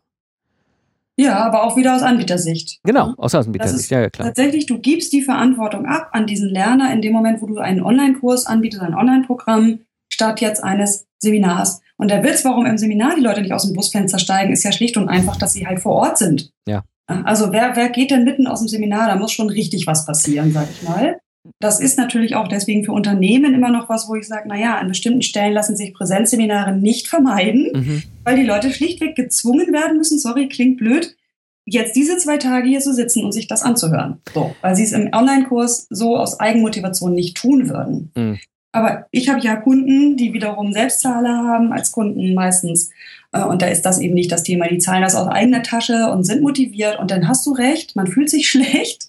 Ja, aber auch wieder aus Anbietersicht. Genau, aus Anbietersicht, ja, ja, klar. Tatsächlich, du gibst die Verantwortung ab an diesen Lerner in dem Moment, wo du einen Online-Kurs anbietest, ein Online-Programm, statt jetzt eines Seminars. Und der Witz, warum im Seminar die Leute nicht aus dem Busfenster steigen, ist ja schlicht und einfach, dass sie halt vor Ort sind. Ja. Also wer, wer geht denn mitten aus dem Seminar? Da muss schon richtig was passieren, sag ich mal. Das ist natürlich auch deswegen für Unternehmen immer noch was, wo ich sage, naja, an bestimmten Stellen lassen sich Präsenzseminare nicht vermeiden, mhm. weil die Leute schlichtweg gezwungen werden müssen, sorry, klingt blöd, jetzt diese zwei Tage hier zu sitzen und sich das anzuhören. So, weil sie es im Online-Kurs so aus Eigenmotivation nicht tun würden. Mhm. Aber ich habe ja Kunden, die wiederum Selbstzahler haben als Kunden meistens. Äh, und da ist das eben nicht das Thema. Die zahlen das aus eigener Tasche und sind motiviert. Und dann hast du recht, man fühlt sich schlecht.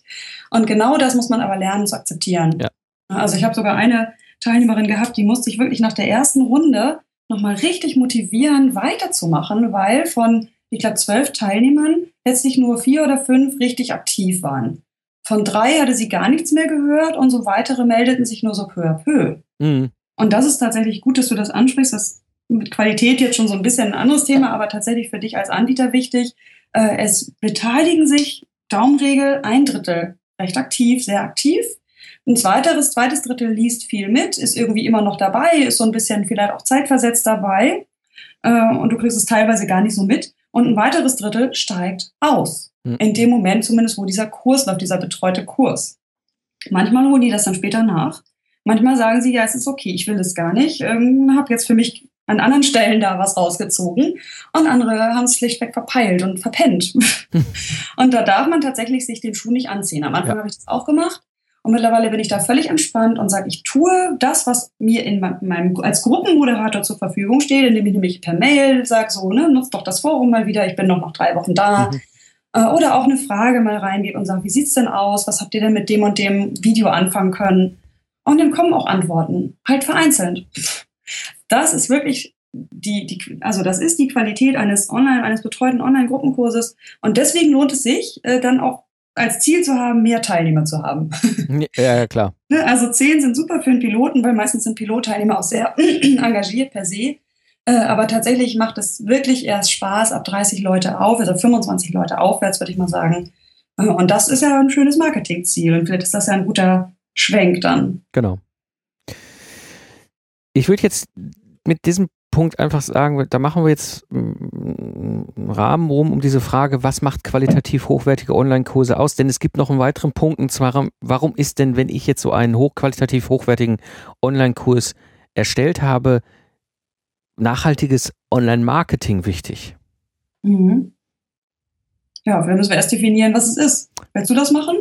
Und genau das muss man aber lernen zu akzeptieren. Ja. Also ich habe sogar eine Teilnehmerin gehabt, die musste sich wirklich nach der ersten Runde nochmal richtig motivieren, weiterzumachen, weil von, ich glaube, zwölf Teilnehmern letztlich nur vier oder fünf richtig aktiv waren. Von drei hatte sie gar nichts mehr gehört und so weitere meldeten sich nur so peu à peu. Mhm. Und das ist tatsächlich gut, dass du das ansprichst. Das ist mit Qualität jetzt schon so ein bisschen ein anderes Thema, aber tatsächlich für dich als Anbieter wichtig. Äh, es beteiligen sich Daumenregel ein Drittel recht aktiv, sehr aktiv. Ein zweiteres, zweites Drittel liest viel mit, ist irgendwie immer noch dabei, ist so ein bisschen vielleicht auch zeitversetzt dabei. Äh, und du kriegst es teilweise gar nicht so mit. Und ein weiteres Drittel steigt aus. Mhm. In dem Moment zumindest, wo dieser Kurs läuft, dieser betreute Kurs. Manchmal holen die das dann später nach. Manchmal sagen sie, ja, es ist okay, ich will es gar nicht, ähm, habe jetzt für mich an anderen Stellen da was rausgezogen und andere haben es schlichtweg verpeilt und verpennt. und da darf man tatsächlich sich den Schuh nicht anziehen. Am Anfang ja. habe ich das auch gemacht und mittlerweile bin ich da völlig entspannt und sage, ich tue das, was mir in meinem, als Gruppenmoderator zur Verfügung steht, indem ich nämlich per Mail sage, so, ne, nutzt doch das Forum mal wieder, ich bin noch noch drei Wochen da. Mhm. Äh, oder auch eine Frage mal reingebe und sage, wie sieht's denn aus? Was habt ihr denn mit dem und dem Video anfangen können? Und dann kommen auch Antworten, halt vereinzelt. Das ist wirklich die, die, also das ist die Qualität eines Online, eines betreuten Online-Gruppenkurses. Und deswegen lohnt es sich, äh, dann auch als Ziel zu haben, mehr Teilnehmer zu haben. Ja, ja klar. Ne, also zehn sind super für einen Piloten, weil meistens sind Pilotteilnehmer auch sehr engagiert per se. Äh, aber tatsächlich macht es wirklich erst Spaß ab 30 Leute auf, also 25 Leute aufwärts, würde ich mal sagen. Äh, und das ist ja ein schönes Marketingziel. Und vielleicht ist das ja ein guter Schwenk dann. Genau. Ich würde jetzt mit diesem Punkt einfach sagen, da machen wir jetzt einen Rahmen rum um diese Frage, was macht qualitativ hochwertige Online-Kurse aus? Denn es gibt noch einen weiteren Punkt, und zwar, warum ist denn, wenn ich jetzt so einen hochqualitativ hochwertigen Online-Kurs erstellt habe, nachhaltiges Online-Marketing wichtig? Mhm. Ja, wir müssen erst definieren, was es ist. Willst du das machen?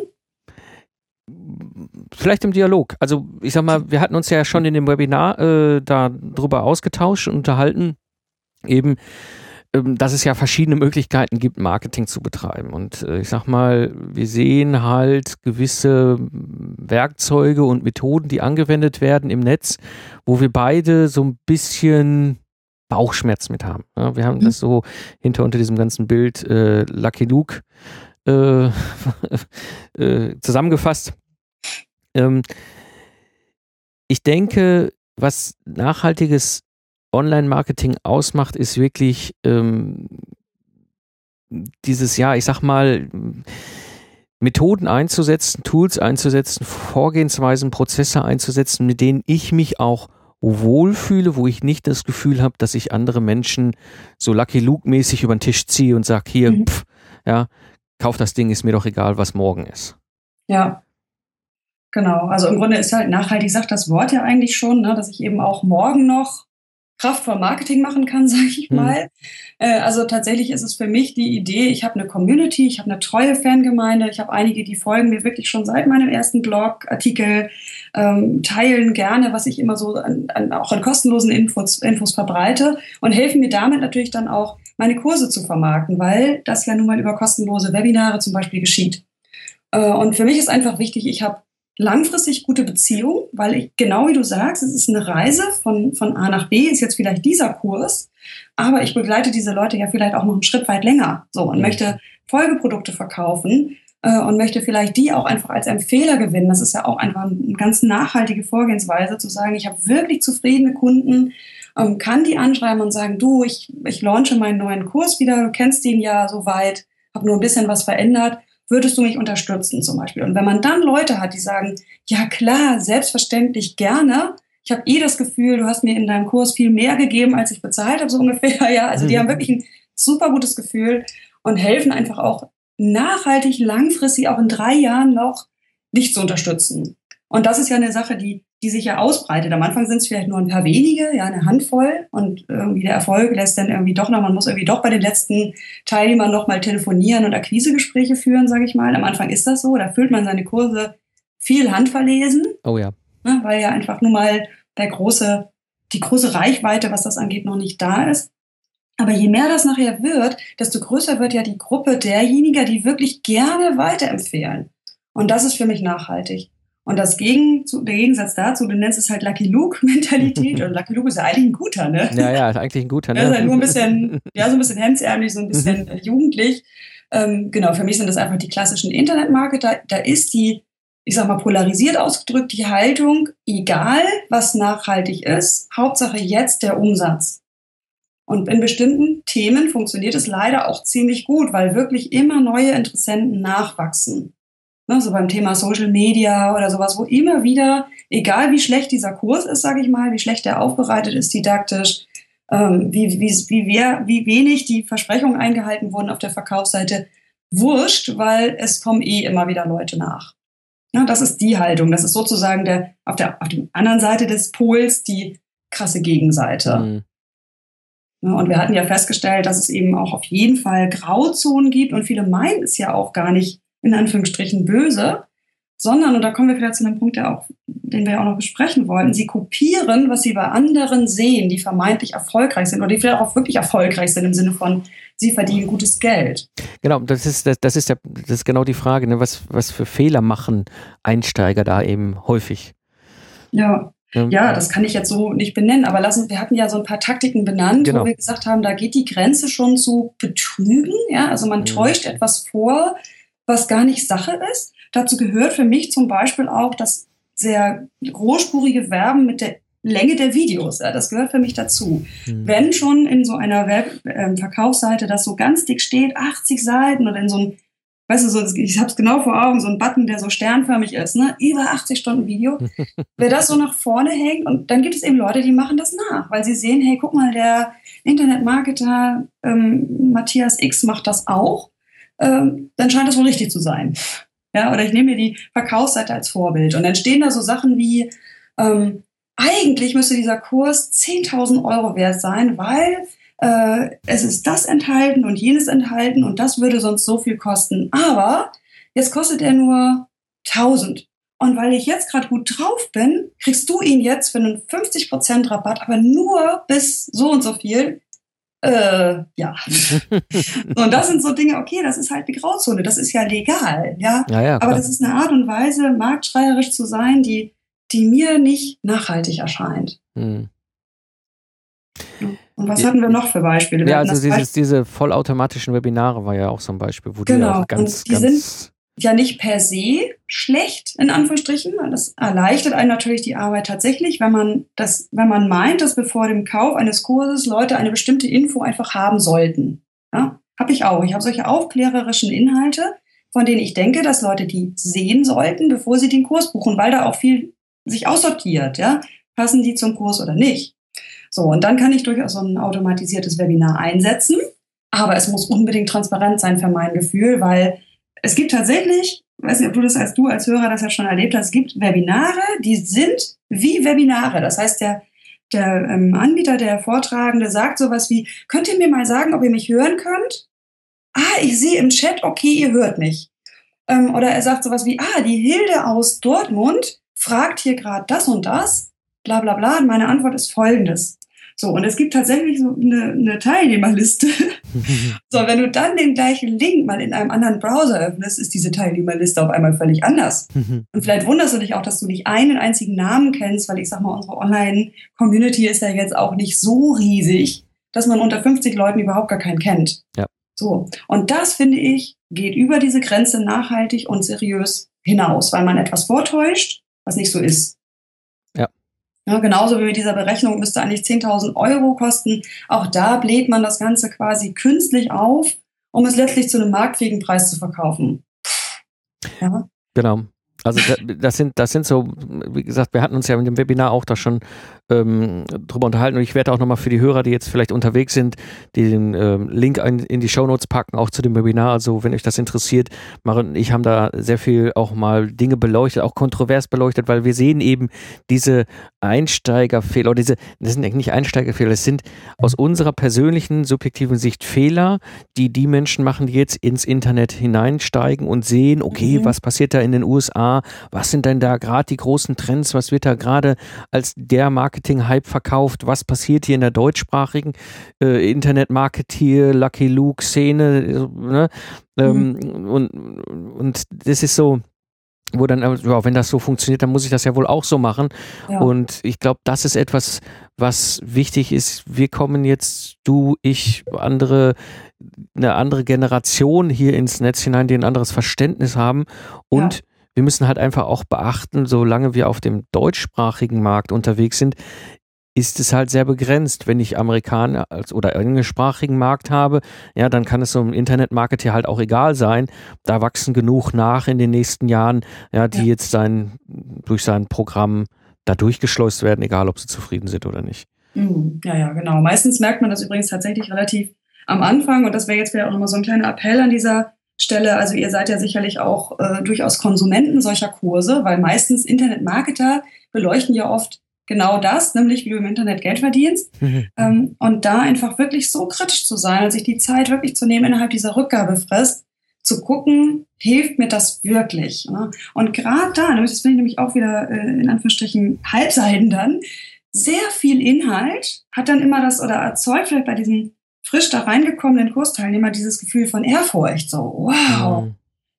Vielleicht im Dialog. Also ich sag mal, wir hatten uns ja schon in dem Webinar äh, darüber ausgetauscht und unterhalten, eben, ähm, dass es ja verschiedene Möglichkeiten gibt, Marketing zu betreiben. Und äh, ich sag mal, wir sehen halt gewisse Werkzeuge und Methoden, die angewendet werden im Netz, wo wir beide so ein bisschen Bauchschmerz mit haben. Ja, wir haben mhm. das so hinter unter diesem ganzen Bild äh, Lucky Luke äh, äh, zusammengefasst. Ähm, ich denke, was nachhaltiges Online-Marketing ausmacht, ist wirklich ähm, dieses, ja, ich sag mal, Methoden einzusetzen, Tools einzusetzen, Vorgehensweisen, Prozesse einzusetzen, mit denen ich mich auch wohlfühle, wo ich nicht das Gefühl habe, dass ich andere Menschen so Lucky Luke-mäßig über den Tisch ziehe und sage, hier, mhm. pff, ja, kauf das Ding, ist mir doch egal, was morgen ist. Ja, Genau, also im Grunde ist halt nachhaltig, sagt das Wort ja eigentlich schon, ne, dass ich eben auch morgen noch kraftvoll Marketing machen kann, sage ich mhm. mal. Mhm. also tatsächlich ist es für mich die Idee, ich habe eine Community, ich habe eine treue Fangemeinde, ich habe einige, die folgen mir wirklich schon seit meinem ersten Blog-Artikel, ähm, teilen gerne, was ich immer so an, an, auch an kostenlosen Infos, Infos verbreite und helfen mir damit natürlich dann auch, meine Kurse zu vermarkten, weil das ja nun mal über kostenlose Webinare zum Beispiel geschieht. Äh, und für mich ist einfach wichtig, ich habe langfristig gute Beziehung, weil ich, genau wie du sagst, es ist eine Reise von, von A nach B, ist jetzt vielleicht dieser Kurs, aber ich begleite diese Leute ja vielleicht auch noch einen Schritt weit länger so und mhm. möchte Folgeprodukte verkaufen äh, und möchte vielleicht die auch einfach als Empfehler gewinnen. Das ist ja auch einfach eine ganz nachhaltige Vorgehensweise, zu sagen, ich habe wirklich zufriedene Kunden, ähm, kann die anschreiben und sagen, du, ich, ich launche meinen neuen Kurs wieder, du kennst den ja soweit, habe nur ein bisschen was verändert würdest du mich unterstützen zum Beispiel? Und wenn man dann Leute hat, die sagen, ja klar, selbstverständlich gerne, ich habe eh das Gefühl, du hast mir in deinem Kurs viel mehr gegeben, als ich bezahlt habe, so ungefähr, ja. Also die haben wirklich ein super gutes Gefühl und helfen einfach auch nachhaltig, langfristig, auch in drei Jahren noch, dich zu unterstützen. Und das ist ja eine Sache, die die sich ja ausbreitet. Am Anfang sind es vielleicht nur ein paar wenige, ja, eine Handvoll und irgendwie der Erfolg lässt dann irgendwie doch noch, man muss irgendwie doch bei den letzten Teilnehmern noch mal telefonieren und Akquisegespräche führen, sage ich mal. Am Anfang ist das so, da füllt man seine Kurse viel handverlesen. Oh ja. Ne, weil ja einfach nur mal der große, die große Reichweite, was das angeht, noch nicht da ist. Aber je mehr das nachher wird, desto größer wird ja die Gruppe derjenigen, die wirklich gerne weiterempfehlen. Und das ist für mich nachhaltig. Und das Gegen, der Gegensatz dazu, du nennst es halt Lucky Luke-Mentalität. Und Lucky Luke ist ja eigentlich ein guter, ne? Ja, ja, eigentlich ein guter, ne? Er ist halt nur ein bisschen, ja, so ein bisschen hemdsärmlich, so ein bisschen mhm. jugendlich. Ähm, genau, für mich sind das einfach die klassischen Internetmarketer. Da ist die, ich sag mal, polarisiert ausgedrückt, die Haltung, egal was nachhaltig ist, Hauptsache jetzt der Umsatz. Und in bestimmten Themen funktioniert es leider auch ziemlich gut, weil wirklich immer neue Interessenten nachwachsen. Ne, so beim Thema Social Media oder sowas, wo immer wieder, egal wie schlecht dieser Kurs ist, sage ich mal, wie schlecht der aufbereitet ist didaktisch, ähm, wie, wie, wie, wer, wie wenig die Versprechungen eingehalten wurden auf der Verkaufsseite, wurscht, weil es kommen eh immer wieder Leute nach. Ja, das ist die Haltung. Das ist sozusagen der, auf der, auf der anderen Seite des Pols die krasse Gegenseite. Mhm. Ja, und wir hatten ja festgestellt, dass es eben auch auf jeden Fall Grauzonen gibt und viele meinen es ja auch gar nicht in Anführungsstrichen böse, sondern, und da kommen wir wieder zu einem Punkt, der auch, den wir auch noch besprechen wollten, sie kopieren, was sie bei anderen sehen, die vermeintlich erfolgreich sind oder die vielleicht auch wirklich erfolgreich sind im Sinne von, sie verdienen gutes Geld. Genau, das ist, das, das ist, der, das ist genau die Frage, ne? was, was für Fehler machen Einsteiger da eben häufig? Ja. Ja, das kann ich jetzt so nicht benennen, aber lassen, wir hatten ja so ein paar Taktiken benannt, genau. wo wir gesagt haben, da geht die Grenze schon zu betrügen, ja, also man mhm. täuscht etwas vor, was gar nicht Sache ist. Dazu gehört für mich zum Beispiel auch das sehr großspurige Werben mit der Länge der Videos. Das gehört für mich dazu. Mhm. Wenn schon in so einer Web äh, Verkaufsseite das so ganz dick steht, 80 Seiten oder in so ein, weißt du, so, ich habe es genau vor Augen, so ein Button, der so sternförmig ist, ne, über 80 Stunden Video, wer das so nach vorne hängt und dann gibt es eben Leute, die machen das nach, weil sie sehen, hey, guck mal, der Internetmarketer ähm, Matthias X macht das auch ähm, dann scheint das wohl richtig zu sein. Ja, oder ich nehme mir die Verkaufsseite als Vorbild und dann stehen da so Sachen wie, ähm, eigentlich müsste dieser Kurs 10.000 Euro wert sein, weil äh, es ist das enthalten und jenes enthalten und das würde sonst so viel kosten. Aber jetzt kostet er nur 1000. Und weil ich jetzt gerade gut drauf bin, kriegst du ihn jetzt für einen 50% Rabatt, aber nur bis so und so viel äh, ja. und das sind so Dinge, okay, das ist halt die Grauzone, das ist ja legal, ja. ja, ja Aber das ist eine Art und Weise, marktschreierisch zu sein, die, die mir nicht nachhaltig erscheint. Hm. Und was hatten wir noch für Beispiele? Wir ja, also dieses, diese vollautomatischen Webinare war ja auch so ein Beispiel, wo genau. du ja ganz, und die ganz sind ja nicht per se schlecht, in Anführungsstrichen. Das erleichtert einem natürlich die Arbeit tatsächlich, wenn man das, wenn man meint, dass bevor dem Kauf eines Kurses Leute eine bestimmte Info einfach haben sollten. Ja, habe ich auch. Ich habe solche aufklärerischen Inhalte, von denen ich denke, dass Leute die sehen sollten, bevor sie den Kurs buchen, weil da auch viel sich aussortiert, ja. Passen die zum Kurs oder nicht? So, und dann kann ich durchaus so ein automatisiertes Webinar einsetzen, aber es muss unbedingt transparent sein für mein Gefühl, weil es gibt tatsächlich, weiß nicht, ob du das als du als Hörer das ja schon erlebt hast, es gibt Webinare, die sind wie Webinare. Das heißt, der, der ähm, Anbieter, der Vortragende sagt sowas wie, könnt ihr mir mal sagen, ob ihr mich hören könnt? Ah, ich sehe im Chat, okay, ihr hört mich. Ähm, oder er sagt sowas wie, ah, die Hilde aus Dortmund fragt hier gerade das und das, bla bla bla. Und meine Antwort ist folgendes. So, und es gibt tatsächlich so eine, eine Teilnehmerliste. so, wenn du dann den gleichen Link mal in einem anderen Browser öffnest, ist diese Teilnehmerliste auf einmal völlig anders. und vielleicht wunderst du dich auch, dass du nicht einen einzigen Namen kennst, weil ich sag mal, unsere Online-Community ist ja jetzt auch nicht so riesig, dass man unter 50 Leuten überhaupt gar keinen kennt. Ja. So. Und das finde ich, geht über diese Grenze nachhaltig und seriös hinaus, weil man etwas vortäuscht, was nicht so ist. Ja, genauso wie mit dieser Berechnung müsste eigentlich 10.000 Euro kosten. Auch da bläht man das Ganze quasi künstlich auf, um es letztlich zu einem marktfähigen Preis zu verkaufen. Ja. Genau. Also das sind, das sind so, wie gesagt, wir hatten uns ja in dem Webinar auch da schon ähm, drüber unterhalten und ich werde auch nochmal für die Hörer, die jetzt vielleicht unterwegs sind, den ähm, Link in, in die Shownotes packen, auch zu dem Webinar. Also wenn euch das interessiert, Maren und ich haben da sehr viel auch mal Dinge beleuchtet, auch kontrovers beleuchtet, weil wir sehen eben diese Einsteigerfehler, oder diese, das sind nicht Einsteigerfehler, es sind aus unserer persönlichen, subjektiven Sicht Fehler, die die Menschen machen, die jetzt ins Internet hineinsteigen und sehen, okay, mhm. was passiert da in den USA, was sind denn da gerade die großen Trends, was wird da gerade als der Marketing-Hype verkauft. Was passiert hier in der deutschsprachigen äh, Internet-Marketeer, Lucky Luke-Szene? Ne? Ähm, mhm. und, und das ist so, wo dann, ja, wenn das so funktioniert, dann muss ich das ja wohl auch so machen. Ja. Und ich glaube, das ist etwas, was wichtig ist. Wir kommen jetzt, du, ich, andere, eine andere Generation hier ins Netz hinein, die ein anderes Verständnis haben und ja wir müssen halt einfach auch beachten, solange wir auf dem deutschsprachigen Markt unterwegs sind, ist es halt sehr begrenzt. Wenn ich Amerikaner als, oder englischsprachigen Markt habe, ja, dann kann es so im Internetmarketing halt auch egal sein. Da wachsen genug nach in den nächsten Jahren, ja, die ja. jetzt sein, durch sein Programm da durchgeschleust werden, egal ob sie zufrieden sind oder nicht. Mhm. Ja, ja, genau. Meistens merkt man das übrigens tatsächlich relativ am Anfang und das wäre jetzt wieder auch nochmal so ein kleiner Appell an dieser Stelle. Also ihr seid ja sicherlich auch äh, durchaus Konsumenten solcher Kurse, weil meistens Internetmarketer beleuchten ja oft genau das, nämlich wie du im Internet Geld verdienst. Mhm. Ähm, und da einfach wirklich so kritisch zu sein und sich die Zeit wirklich zu nehmen innerhalb dieser Rückgabefrist, zu gucken, hilft mir das wirklich? Ne? Und gerade da, das finde ich nämlich auch wieder äh, in Anführungsstrichen Halbseiten dann, sehr viel Inhalt hat dann immer das oder erzeugt vielleicht bei diesen frisch da reingekommenen Kursteilnehmer dieses Gefühl von Ehrfurcht. So, wow, mhm.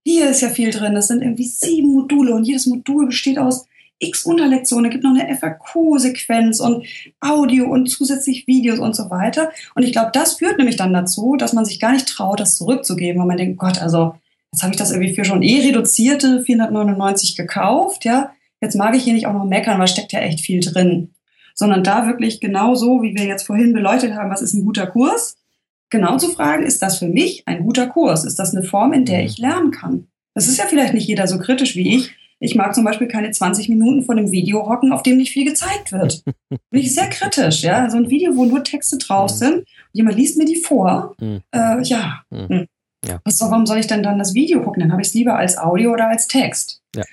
hier ist ja viel drin. Das sind irgendwie sieben Module und jedes Modul besteht aus x Unterlektionen, es gibt noch eine FAQ-Sequenz und Audio und zusätzlich Videos und so weiter. Und ich glaube, das führt nämlich dann dazu, dass man sich gar nicht traut, das zurückzugeben, weil man denkt, Gott, also jetzt habe ich das irgendwie für schon eh reduzierte 499 gekauft, ja. Jetzt mag ich hier nicht auch noch meckern, weil steckt ja echt viel drin. Sondern da wirklich genau so, wie wir jetzt vorhin beleuchtet haben, was ist ein guter Kurs? Genau zu fragen, ist das für mich ein guter Kurs? Ist das eine Form, in der ich lernen kann? Das ist ja vielleicht nicht jeder so kritisch wie ich, ich mag zum Beispiel keine 20 Minuten von einem Video hocken, auf dem nicht viel gezeigt wird. Bin ich sehr kritisch, ja. So ein Video, wo nur Texte drauf mhm. sind, jemand liest mir die vor. Mhm. Äh, ja. Mhm. Hm. ja. Was, warum soll ich denn dann das Video gucken? Dann habe ich es lieber als Audio oder als Text. Ja.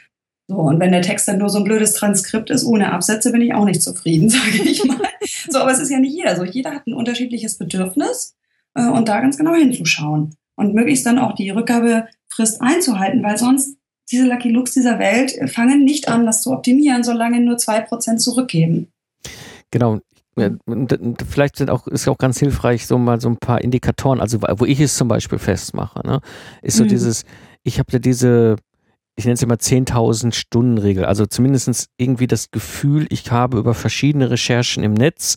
So, und wenn der Text dann nur so ein blödes Transkript ist, ohne Absätze, bin ich auch nicht zufrieden, sage ich mal. so, aber es ist ja nicht jeder so. Jeder hat ein unterschiedliches Bedürfnis äh, und da ganz genau hinzuschauen. Und möglichst dann auch die Rückgabefrist einzuhalten, weil sonst diese Lucky Looks dieser Welt fangen nicht an, das zu optimieren, solange nur zwei Prozent zurückgeben. Genau. Vielleicht sind auch, ist auch ganz hilfreich, so mal so ein paar Indikatoren, also wo ich es zum Beispiel festmache, ne, ist so mhm. dieses, ich habe ja diese, ich nenne es immer 10.000 Stunden Regel, also zumindest irgendwie das Gefühl, ich habe über verschiedene Recherchen im Netz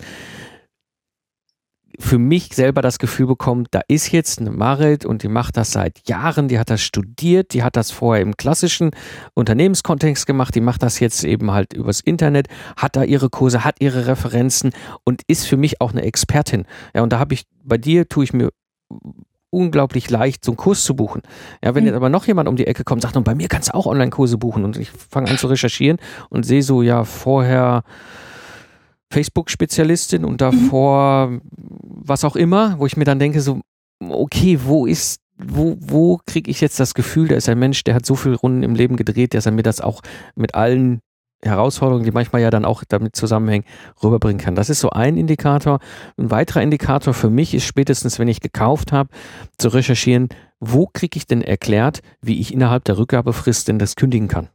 für mich selber das Gefühl bekommen, da ist jetzt eine Marit und die macht das seit Jahren, die hat das studiert, die hat das vorher im klassischen Unternehmenskontext gemacht, die macht das jetzt eben halt übers Internet, hat da ihre Kurse, hat ihre Referenzen und ist für mich auch eine Expertin. Ja, und da habe ich, bei dir tue ich mir unglaublich leicht, so einen Kurs zu buchen. Ja, wenn mhm. jetzt aber noch jemand um die Ecke kommt, sagt, und bei mir kannst du auch Online-Kurse buchen und ich fange an zu recherchieren und sehe so, ja, vorher Facebook-Spezialistin und davor mhm. was auch immer, wo ich mir dann denke, so, okay, wo ist, wo, wo kriege ich jetzt das Gefühl, da ist ein Mensch, der hat so viele Runden im Leben gedreht, dass er mir das auch mit allen Herausforderungen, die manchmal ja dann auch damit zusammenhängen, rüberbringen kann. Das ist so ein Indikator. Ein weiterer Indikator für mich ist spätestens, wenn ich gekauft habe, zu recherchieren, wo kriege ich denn erklärt, wie ich innerhalb der Rückgabefrist denn das kündigen kann.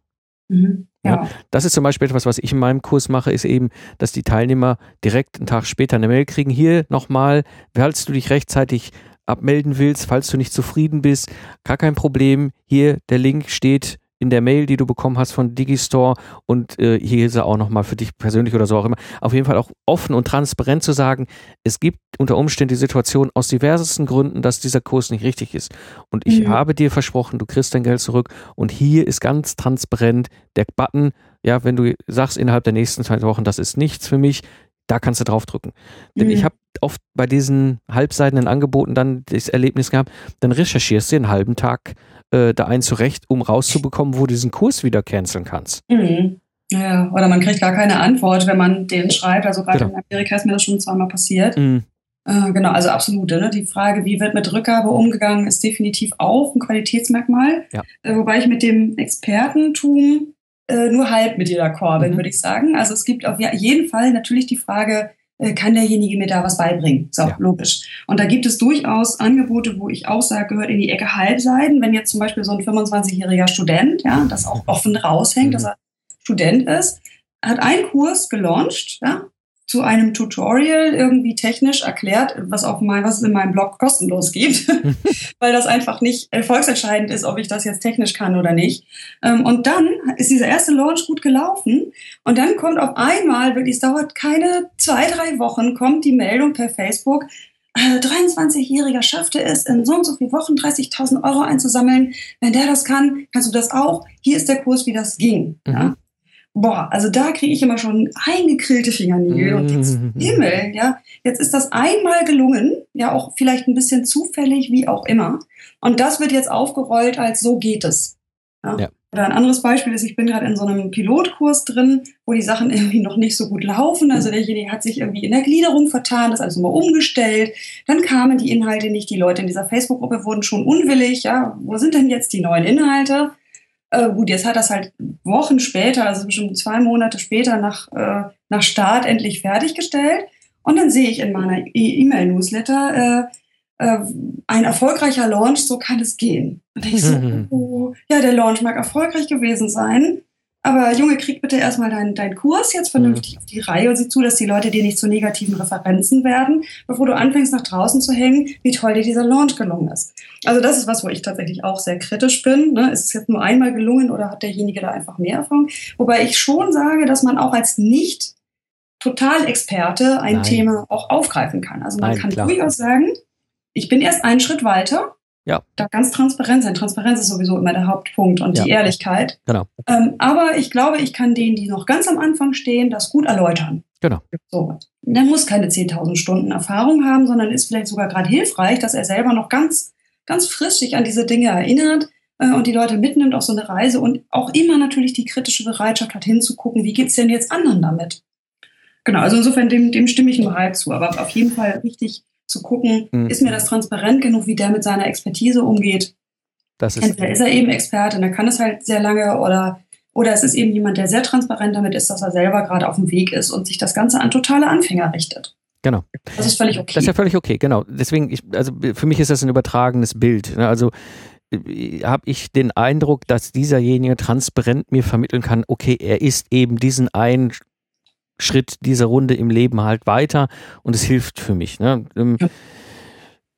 Mhm. Ja. Das ist zum Beispiel etwas, was ich in meinem Kurs mache, ist eben, dass die Teilnehmer direkt einen Tag später eine Mail kriegen. Hier nochmal, falls du dich rechtzeitig abmelden willst, falls du nicht zufrieden bist, gar kein Problem. Hier der Link steht in der Mail, die du bekommen hast von Digistore und äh, hier ist er auch nochmal für dich persönlich oder so auch immer, auf jeden Fall auch offen und transparent zu sagen, es gibt unter Umständen die Situation aus diversesten Gründen, dass dieser Kurs nicht richtig ist. Und ich mhm. habe dir versprochen, du kriegst dein Geld zurück und hier ist ganz transparent der Button, ja, wenn du sagst innerhalb der nächsten zwei Wochen, das ist nichts für mich, da kannst du draufdrücken. Denn mhm. ich habe oft bei diesen halbseitigen Angeboten dann das Erlebnis gehabt, dann recherchierst du einen halben Tag äh, da ein zurecht, um rauszubekommen, wo du diesen Kurs wieder canceln kannst. Mhm. Ja, oder man kriegt gar keine Antwort, wenn man den schreibt. Also gerade genau. in Amerika ist mir das schon zweimal passiert. Mhm. Äh, genau, also absolut. Ne? Die Frage, wie wird mit Rückgabe umgegangen, ist definitiv auch ein Qualitätsmerkmal. Ja. Äh, wobei ich mit dem Expertentum äh, nur halb mit dir d'accord bin, mhm. würde ich sagen. Also es gibt auf jeden Fall natürlich die Frage, kann derjenige mir da was beibringen? So, ja. logisch. Und da gibt es durchaus Angebote, wo ich auch sage, gehört in die Ecke Halbseiten. Wenn jetzt zum Beispiel so ein 25-jähriger Student, ja, das auch offen raushängt, mhm. dass er Student ist, hat einen Kurs gelauncht, ja, zu einem Tutorial irgendwie technisch erklärt, was auf mein, was es in meinem Blog kostenlos gibt, weil das einfach nicht erfolgsentscheidend ist, ob ich das jetzt technisch kann oder nicht. Ähm, und dann ist dieser erste Launch gut gelaufen und dann kommt auf einmal, wirklich, es dauert keine zwei, drei Wochen, kommt die Meldung per Facebook, 23-Jähriger äh, schaffte es, in so und so vielen Wochen 30.000 Euro einzusammeln. Wenn der das kann, kannst du das auch. Hier ist der Kurs, wie das ging. Mhm. Ja? Boah, also da kriege ich immer schon eingekrillte Fingernägel und jetzt, Mhm. Himmel, ja, jetzt ist das einmal gelungen, ja, auch vielleicht ein bisschen zufällig, wie auch immer. Und das wird jetzt aufgerollt als so geht es. Ja. Ja. Oder ein anderes Beispiel ist, ich bin gerade in so einem Pilotkurs drin, wo die Sachen irgendwie noch nicht so gut laufen. Also derjenige hat sich irgendwie in der Gliederung vertan, das alles nochmal umgestellt. Dann kamen die Inhalte nicht. Die Leute in dieser Facebook-Gruppe wurden schon unwillig. Ja, wo sind denn jetzt die neuen Inhalte? Äh, gut, jetzt hat das halt Wochen später, also bestimmt zwei Monate später nach, äh, nach Start endlich fertiggestellt. Und dann sehe ich in meiner E- E-Mail-Newsletter, äh, äh, ein erfolgreicher Launch, so kann es gehen. Und ich so, oh, ja, der Launch mag erfolgreich gewesen sein, aber Junge, krieg bitte erstmal deinen dein Kurs jetzt vernünftig auf die Reihe und sieh zu, dass die Leute dir nicht zu negativen Referenzen werden, bevor du anfängst, nach draußen zu hängen, wie toll dir dieser Launch gelungen ist. Also das ist was, wo ich tatsächlich auch sehr kritisch bin. Ne? Ist es jetzt nur einmal gelungen oder hat derjenige da einfach mehr Erfahrung? Wobei ich schon sage, dass man auch als nicht Totalexperte ein Nein. Thema auch aufgreifen kann. Also man Nein, kann klar. durchaus sagen, ich bin erst einen Schritt weiter. Ja. Da ganz transparent sein. Transparenz ist sowieso immer der Hauptpunkt und die Ja. Ehrlichkeit. Genau. Ähm, aber ich glaube, ich kann denen, die noch ganz am Anfang stehen, das gut erläutern. Genau. So. Der muss keine 10.000 Stunden Erfahrung haben, sondern ist vielleicht sogar gerade hilfreich, dass er selber noch ganz, ganz frisch sich an diese Dinge erinnert äh, und die Leute mitnimmt auf so eine Reise und auch immer natürlich die kritische Bereitschaft hat, hinzugucken, wie geht's denn jetzt anderen damit? Genau, also insofern dem, dem stimme ich nur halb zu, aber auf jeden Fall wichtig zu gucken, Mhm. ist mir das transparent genug, wie der mit seiner Expertise umgeht? Das ist, Entweder ist er eben Experte, dann kann es halt sehr lange oder oder es ist eben jemand, der sehr transparent damit ist, dass er selber gerade auf dem Weg ist und sich das Ganze an totale Anfänger richtet. Genau. Das ist völlig okay. Das ist ja völlig okay, genau. Deswegen, ich, also für mich ist das ein übertragenes Bild. ne? Also habe ich den Eindruck, dass dieserjenige transparent mir vermitteln kann, okay, er ist eben diesen einen Schritt dieser Runde im Leben halt weiter und es hilft für mich. Ne? Ähm,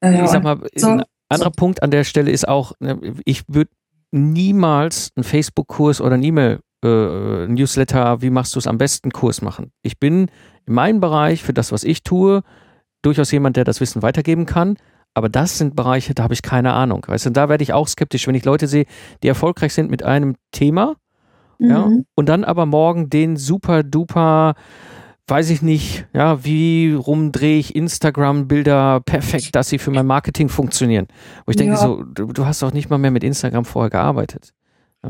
ich sag mal, ein anderer Punkt an der Stelle ist auch, ne, ich würde niemals einen Facebook-Kurs oder einen E-Mail-Newsletter, wie machst du es am besten, Kurs machen. Ich bin in meinem Bereich für das, was ich tue, durchaus jemand, der das Wissen weitergeben kann. Aber das sind Bereiche, da habe ich keine Ahnung. Weißt du, da werde ich auch skeptisch, wenn ich Leute sehe, die erfolgreich sind mit einem Thema, ja, Mhm. und dann aber morgen den super duper, weiß ich nicht, ja, wie rumdrehe ich Instagram-Bilder perfekt, dass sie für mein Marketing funktionieren. Wo ich denke Ja. so, du, du hast doch nicht mal mehr mit Instagram vorher gearbeitet.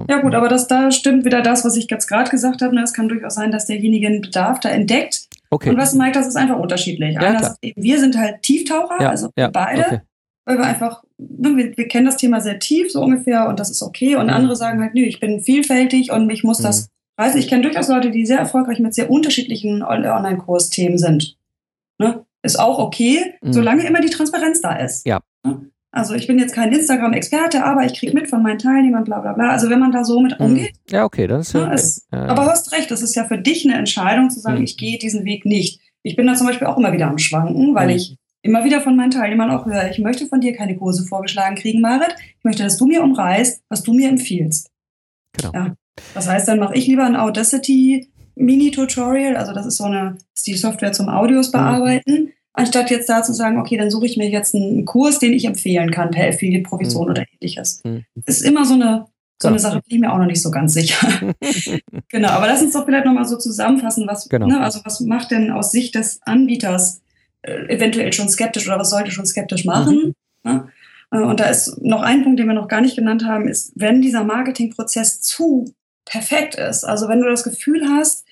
Ja gut, aber das da stimmt wieder das, was ich jetzt gerade gesagt habe. ne, Es kann durchaus sein, dass derjenige einen Bedarf da entdeckt. Okay. Und was Mike, das ist einfach unterschiedlich. Ja, eben, wir sind halt Tieftaucher, Ja, also ja, beide, okay. Weil wir einfach, ne, wir, wir kennen das Thema sehr tief, so ungefähr, und das ist okay. Und Mhm. andere sagen halt, nö, ich bin vielfältig und mich muss das reißen. Ich kenne durchaus Leute, die sehr erfolgreich mit sehr unterschiedlichen On- Online-Kurs-Themen sind. Ne? Ist auch okay, Mhm. solange immer die Transparenz da ist. Ja. Ne? Also ich bin jetzt kein Instagram-Experte, aber ich kriege mit von meinen Teilnehmern, bla bla bla. Also wenn man da so mit Mhm. umgeht, Ja, okay, das ist ja Ne, okay. es- ja, ja. aber hast recht, das ist ja für dich eine Entscheidung zu sagen, Mhm. ich gehe diesen Weg nicht. Ich bin da zum Beispiel auch immer wieder am Schwanken, weil Mhm. ich immer wieder von meinen Teilnehmern auch höre, ich möchte von dir keine Kurse vorgeschlagen kriegen, Marit. Ich möchte, dass du mir umreißt, was du mir empfiehlst. Genau. Ja. Das heißt, dann mache ich lieber ein Audacity Mini-Tutorial, also das ist so eine, das ist die Software zum Audios bearbeiten, anstatt jetzt da zu sagen, okay, dann suche ich mir jetzt einen Kurs, den ich empfehlen kann per Affiliate-Provision Mhm. oder ähnliches. Mhm. Ist immer so eine, so eine Sache, bin ich mir auch noch nicht so ganz sicher. Genau, aber lass uns doch vielleicht nochmal so zusammenfassen, was, Genau. ne, also was macht denn aus Sicht des Anbieters eventuell schon skeptisch oder was sollte schon skeptisch machen? Ne? Äh, und da ist noch ein Punkt, den wir noch gar nicht genannt haben, ist, wenn dieser Marketingprozess zu perfekt ist, also wenn du das Gefühl hast,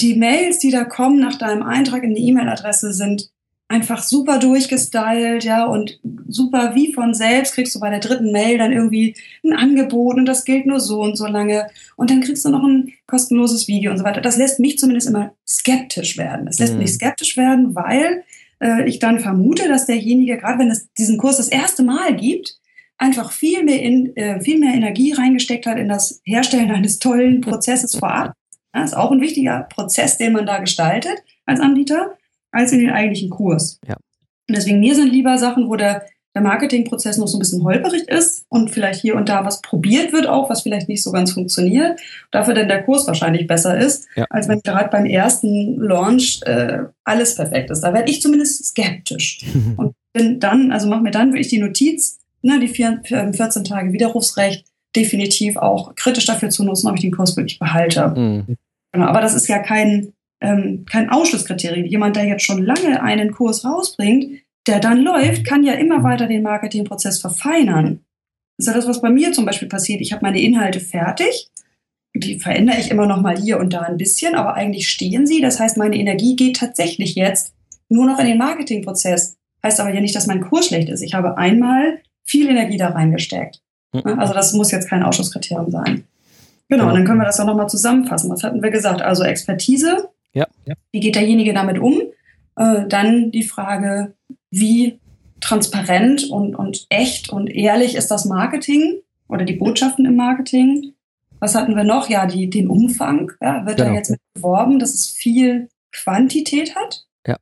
die Mails, die da kommen nach deinem Eintrag in die E-Mail-Adresse sind einfach super durchgestylt, ja, und super wie von selbst kriegst du bei der dritten Mail dann irgendwie ein Angebot und das gilt nur so und so lange und dann kriegst du noch ein kostenloses Video und so weiter. Das lässt mich zumindest immer skeptisch werden. Es lässt Mhm. mich skeptisch werden, weil äh, ich dann vermute, dass derjenige, gerade wenn es diesen Kurs das erste Mal gibt, einfach viel mehr, in, äh, viel mehr Energie reingesteckt hat in das Herstellen eines tollen Prozesses vorab. Ja, ist auch ein wichtiger Prozess, den man da gestaltet als Anbieter, als in den eigentlichen Kurs. Ja. Und deswegen mir sind lieber Sachen, wo der, der Marketingprozess noch so ein bisschen holperig ist und vielleicht hier und da was probiert wird auch, was vielleicht nicht so ganz funktioniert. Dafür dann der Kurs wahrscheinlich besser ist, Ja. als wenn gerade beim ersten Launch äh, alles perfekt ist. Da werde ich zumindest skeptisch und bin dann, also mach mir dann wirklich die Notiz, ne, die vier, 14 Tage Widerrufsrecht definitiv auch kritisch dafür zu nutzen, ob ich den Kurs wirklich behalte. Mhm. Genau, aber das ist ja kein, ähm, kein Ausschlusskriterium. Jemand, der jetzt schon lange einen Kurs rausbringt, der dann läuft, kann ja immer weiter den Marketingprozess verfeinern. Das ist ja das, was bei mir zum Beispiel passiert. Ich habe meine Inhalte fertig, die verändere ich immer noch mal hier und da ein bisschen, aber eigentlich stehen sie. Das heißt, meine Energie geht tatsächlich jetzt nur noch in den Marketingprozess. Heißt aber ja nicht, dass mein Kurs schlecht ist. Ich habe einmal viel Energie da reingesteckt. Mhm. Also das muss jetzt kein Ausschusskriterium sein. Genau, und dann können wir das auch nochmal zusammenfassen. Was hatten wir gesagt? Also Expertise. Ja. Wie geht derjenige damit um? Äh, dann die Frage, wie transparent und, und echt und ehrlich ist das Marketing oder die Botschaften im Marketing? Was hatten wir noch? Ja, die, den Umfang. Ja, wird Genau. da jetzt mit beworben, dass es viel Quantität hat? Ja.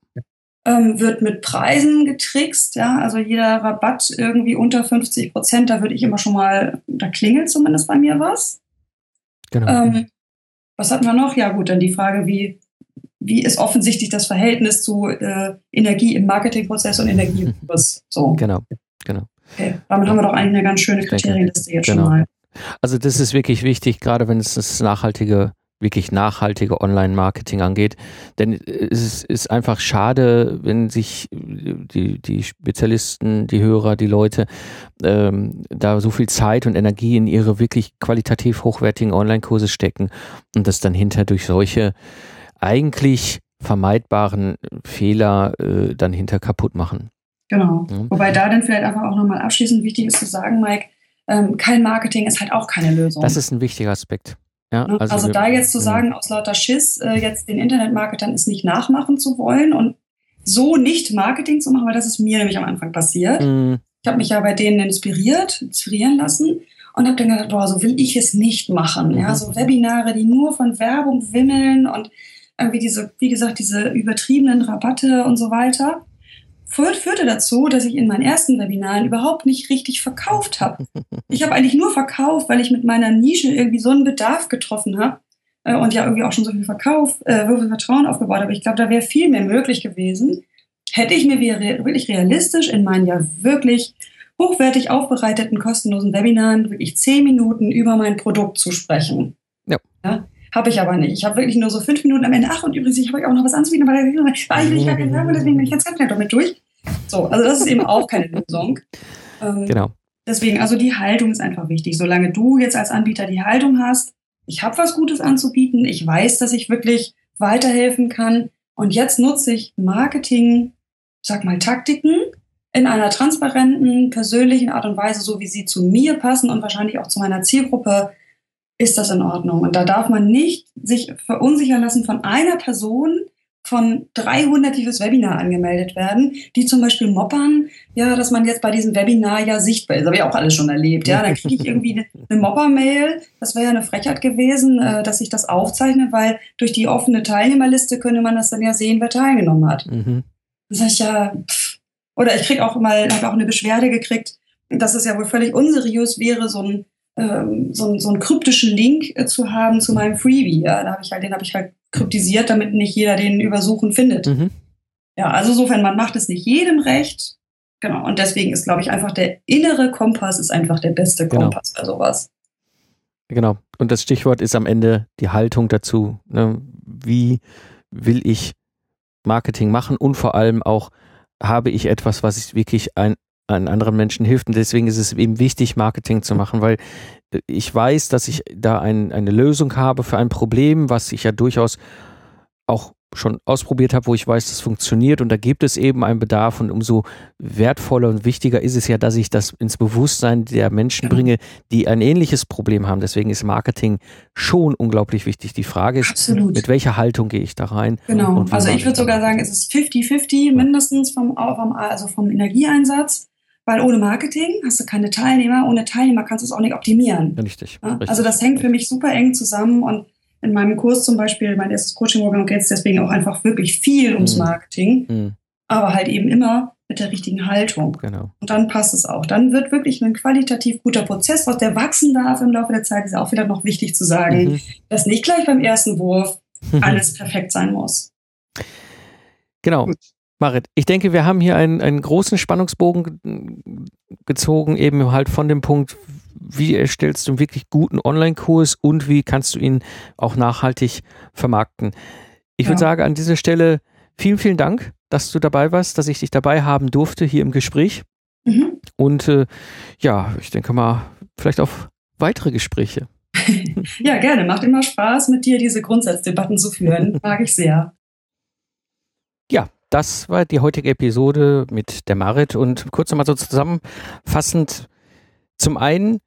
Ähm, wird mit Preisen getrickst, ja, also jeder Rabatt irgendwie unter 50 Prozent, da würde ich immer schon mal, da klingelt zumindest bei mir was. Genau. Ähm, was hatten wir noch? Ja gut, dann die Frage, wie, wie ist offensichtlich das Verhältnis zu äh, Energie im Marketingprozess und Energie im Kurs? So, genau. Genau. okay. damit haben wir doch eigentlich eine ganz schöne Kriterienliste jetzt genau. schon mal. Also das ist wirklich wichtig, gerade wenn es das nachhaltige, wirklich nachhaltige Online-Marketing angeht. Denn es ist, ist einfach schade, wenn sich die, die Spezialisten, die Hörer, die Leute ähm, da so viel Zeit und Energie in ihre wirklich qualitativ hochwertigen Online-Kurse stecken und das dann hinter durch solche eigentlich vermeidbaren Fehler äh, dann hinter kaputt machen. Genau. Mhm. Wobei da dann vielleicht einfach auch nochmal abschließend wichtig ist zu sagen, Mike, ähm, kein Marketing ist halt auch keine Lösung. Das ist ein wichtiger Aspekt. Ja, Ne? Also, wir- da jetzt zu sagen, aus lauter Schiss, äh, jetzt den Internetmarketern es nicht nachmachen zu wollen und so nicht Marketing zu machen, weil das ist mir nämlich am Anfang passiert. Mhm. Ich habe mich ja bei denen inspiriert, inspirieren lassen und habe dann gedacht, boah, so will ich es nicht machen. Ja, Mhm. so Webinare, die nur von Werbung wimmeln und irgendwie diese, wie gesagt, diese übertriebenen Rabatte und so weiter. Führt, führte dazu, dass ich in meinen ersten Webinaren überhaupt nicht richtig verkauft habe. Ich habe eigentlich nur verkauft, weil ich mit meiner Nische irgendwie so einen Bedarf getroffen habe äh, und ja irgendwie auch schon so viel Verkauf, äh, so viel Vertrauen aufgebaut habe. Ich glaube, da wäre viel mehr möglich gewesen, hätte ich mir wirklich realistisch in meinen ja wirklich hochwertig aufbereiteten kostenlosen Webinaren wirklich zehn Minuten über mein Produkt zu sprechen. Ja. ja habe ich aber nicht. Ich habe wirklich nur so fünf Minuten am Ende. Ach, und übrigens, ich habe euch auch noch was anzubieten, aber da ich will ich gar keine Werbung, deswegen bin ich jetzt ganz schnell damit durch. So, also das ist eben auch keine Lösung. Ähm, Genau. Deswegen, also die Haltung ist einfach wichtig. Solange du jetzt als Anbieter die Haltung hast, ich habe was Gutes anzubieten, ich weiß, dass ich wirklich weiterhelfen kann und jetzt nutze ich Marketing, sag mal Taktiken in einer transparenten, persönlichen Art und Weise, so wie sie zu mir passen und wahrscheinlich auch zu meiner Zielgruppe, ist das in Ordnung. Und da darf man nicht sich verunsichern lassen von einer Person, von 300, die fürs Webinar angemeldet werden, die zum Beispiel moppern, ja, dass man jetzt bei diesem Webinar ja sichtbar ist. Habe ich auch alles schon erlebt. Ja, dann kriege ich irgendwie eine, Mopper-Mail. Das wäre ja eine Frechheit gewesen, äh, dass ich das aufzeichne, weil durch die offene Teilnehmerliste könnte man das dann ja sehen, wer teilgenommen hat. Mhm. Dann sag ich ja, pff. oder ich krieg auch mal, habe auch eine Beschwerde gekriegt, dass es ja wohl völlig unseriös wäre, so ein ähm, so, einen- so einen kryptischen Link äh, zu haben zu meinem Freebie. Ja, da habe ich halt, den habe ich halt kryptisiert, damit nicht jeder den übersuchen findet. Mhm. Ja, also insofern, man macht es nicht jedem recht. Genau. Und deswegen ist, glaube ich, einfach der innere Kompass ist einfach der beste Genau. Kompass bei sowas. Genau. Und das Stichwort ist am Ende die Haltung dazu. Ne? Wie will ich Marketing machen und vor allem auch, habe ich etwas, was ich wirklich ein, an anderen Menschen hilft. Und deswegen ist es eben wichtig, Marketing zu machen, weil äh, ich weiß, dass ich da ein, eine Lösung habe für ein Problem, was ich ja durchaus auch schon ausprobiert habe, wo ich weiß, das funktioniert und da gibt es eben einen Bedarf und umso wertvoller und wichtiger ist es ja, dass ich das ins Bewusstsein der Menschen Ja. bringe, die ein ähnliches Problem haben. Deswegen ist Marketing schon unglaublich wichtig. Die Frage ist, Absolut. mit welcher Haltung gehe ich da rein? Genau. Also ich würde sogar sagen, es ist 50-50 mindestens vom, vom, also vom Energieeinsatz, weil ohne Marketing hast du keine Teilnehmer, ohne Teilnehmer kannst du es auch nicht optimieren. Richtig. Ja? richtig. Also das hängt für mich super eng zusammen und in meinem Kurs zum Beispiel, mein erstes Coaching-Programm geht es deswegen auch einfach wirklich viel ums Mhm. Marketing, Mhm, aber halt eben immer mit der richtigen Haltung. genau. Und dann passt es auch. Dann wird wirklich ein qualitativ guter Prozess, was der wachsen darf im Laufe der Zeit, ist ja auch wieder noch wichtig zu sagen, Mhm. dass nicht gleich beim ersten Wurf alles perfekt sein muss. Genau. Gut. Marit, ich denke, wir haben hier einen, einen großen Spannungsbogen ge- gezogen, eben halt von dem Punkt, wie erstellst du einen wirklich guten Online-Kurs und wie kannst du ihn auch nachhaltig vermarkten. Ich ja. würde sagen, an dieser Stelle vielen, vielen Dank, dass du dabei warst, dass ich dich dabei haben durfte hier im Gespräch. Mhm. Und äh, ja, ich denke mal, vielleicht auf weitere Gespräche. ja, gerne. Macht immer Spaß, mit dir diese Grundsatzdebatten zu führen. Mag ich sehr. Das war die heutige Episode mit der Marit und kurz nochmal so zusammenfassend. Zum einen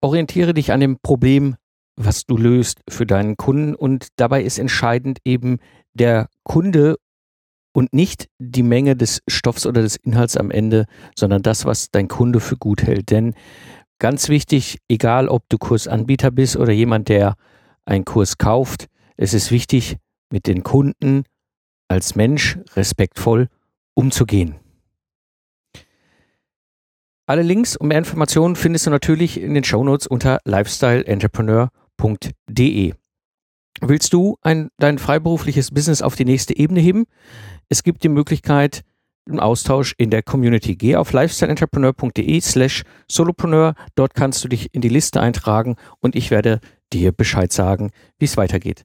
orientiere dich an dem Problem, was du löst für deinen Kunden und dabei ist entscheidend eben der Kunde und nicht die Menge des Stoffs oder des Inhalts am Ende, sondern das, was dein Kunde für gut hält. Denn ganz wichtig, egal ob du Kursanbieter bist oder jemand, der einen Kurs kauft, es ist wichtig, mit den Kunden als Mensch respektvoll umzugehen. Alle Links und mehr Informationen findest du natürlich in den Shownotes unter lifestyleentrepreneur.de. Willst du ein, dein freiberufliches Business auf die nächste Ebene heben? Es gibt die Möglichkeit, im Austausch in der Community. Geh auf lifestyleentrepreneur.de slash solopreneur. Dort kannst du dich in die Liste eintragen und ich werde dir Bescheid sagen, wie es weitergeht.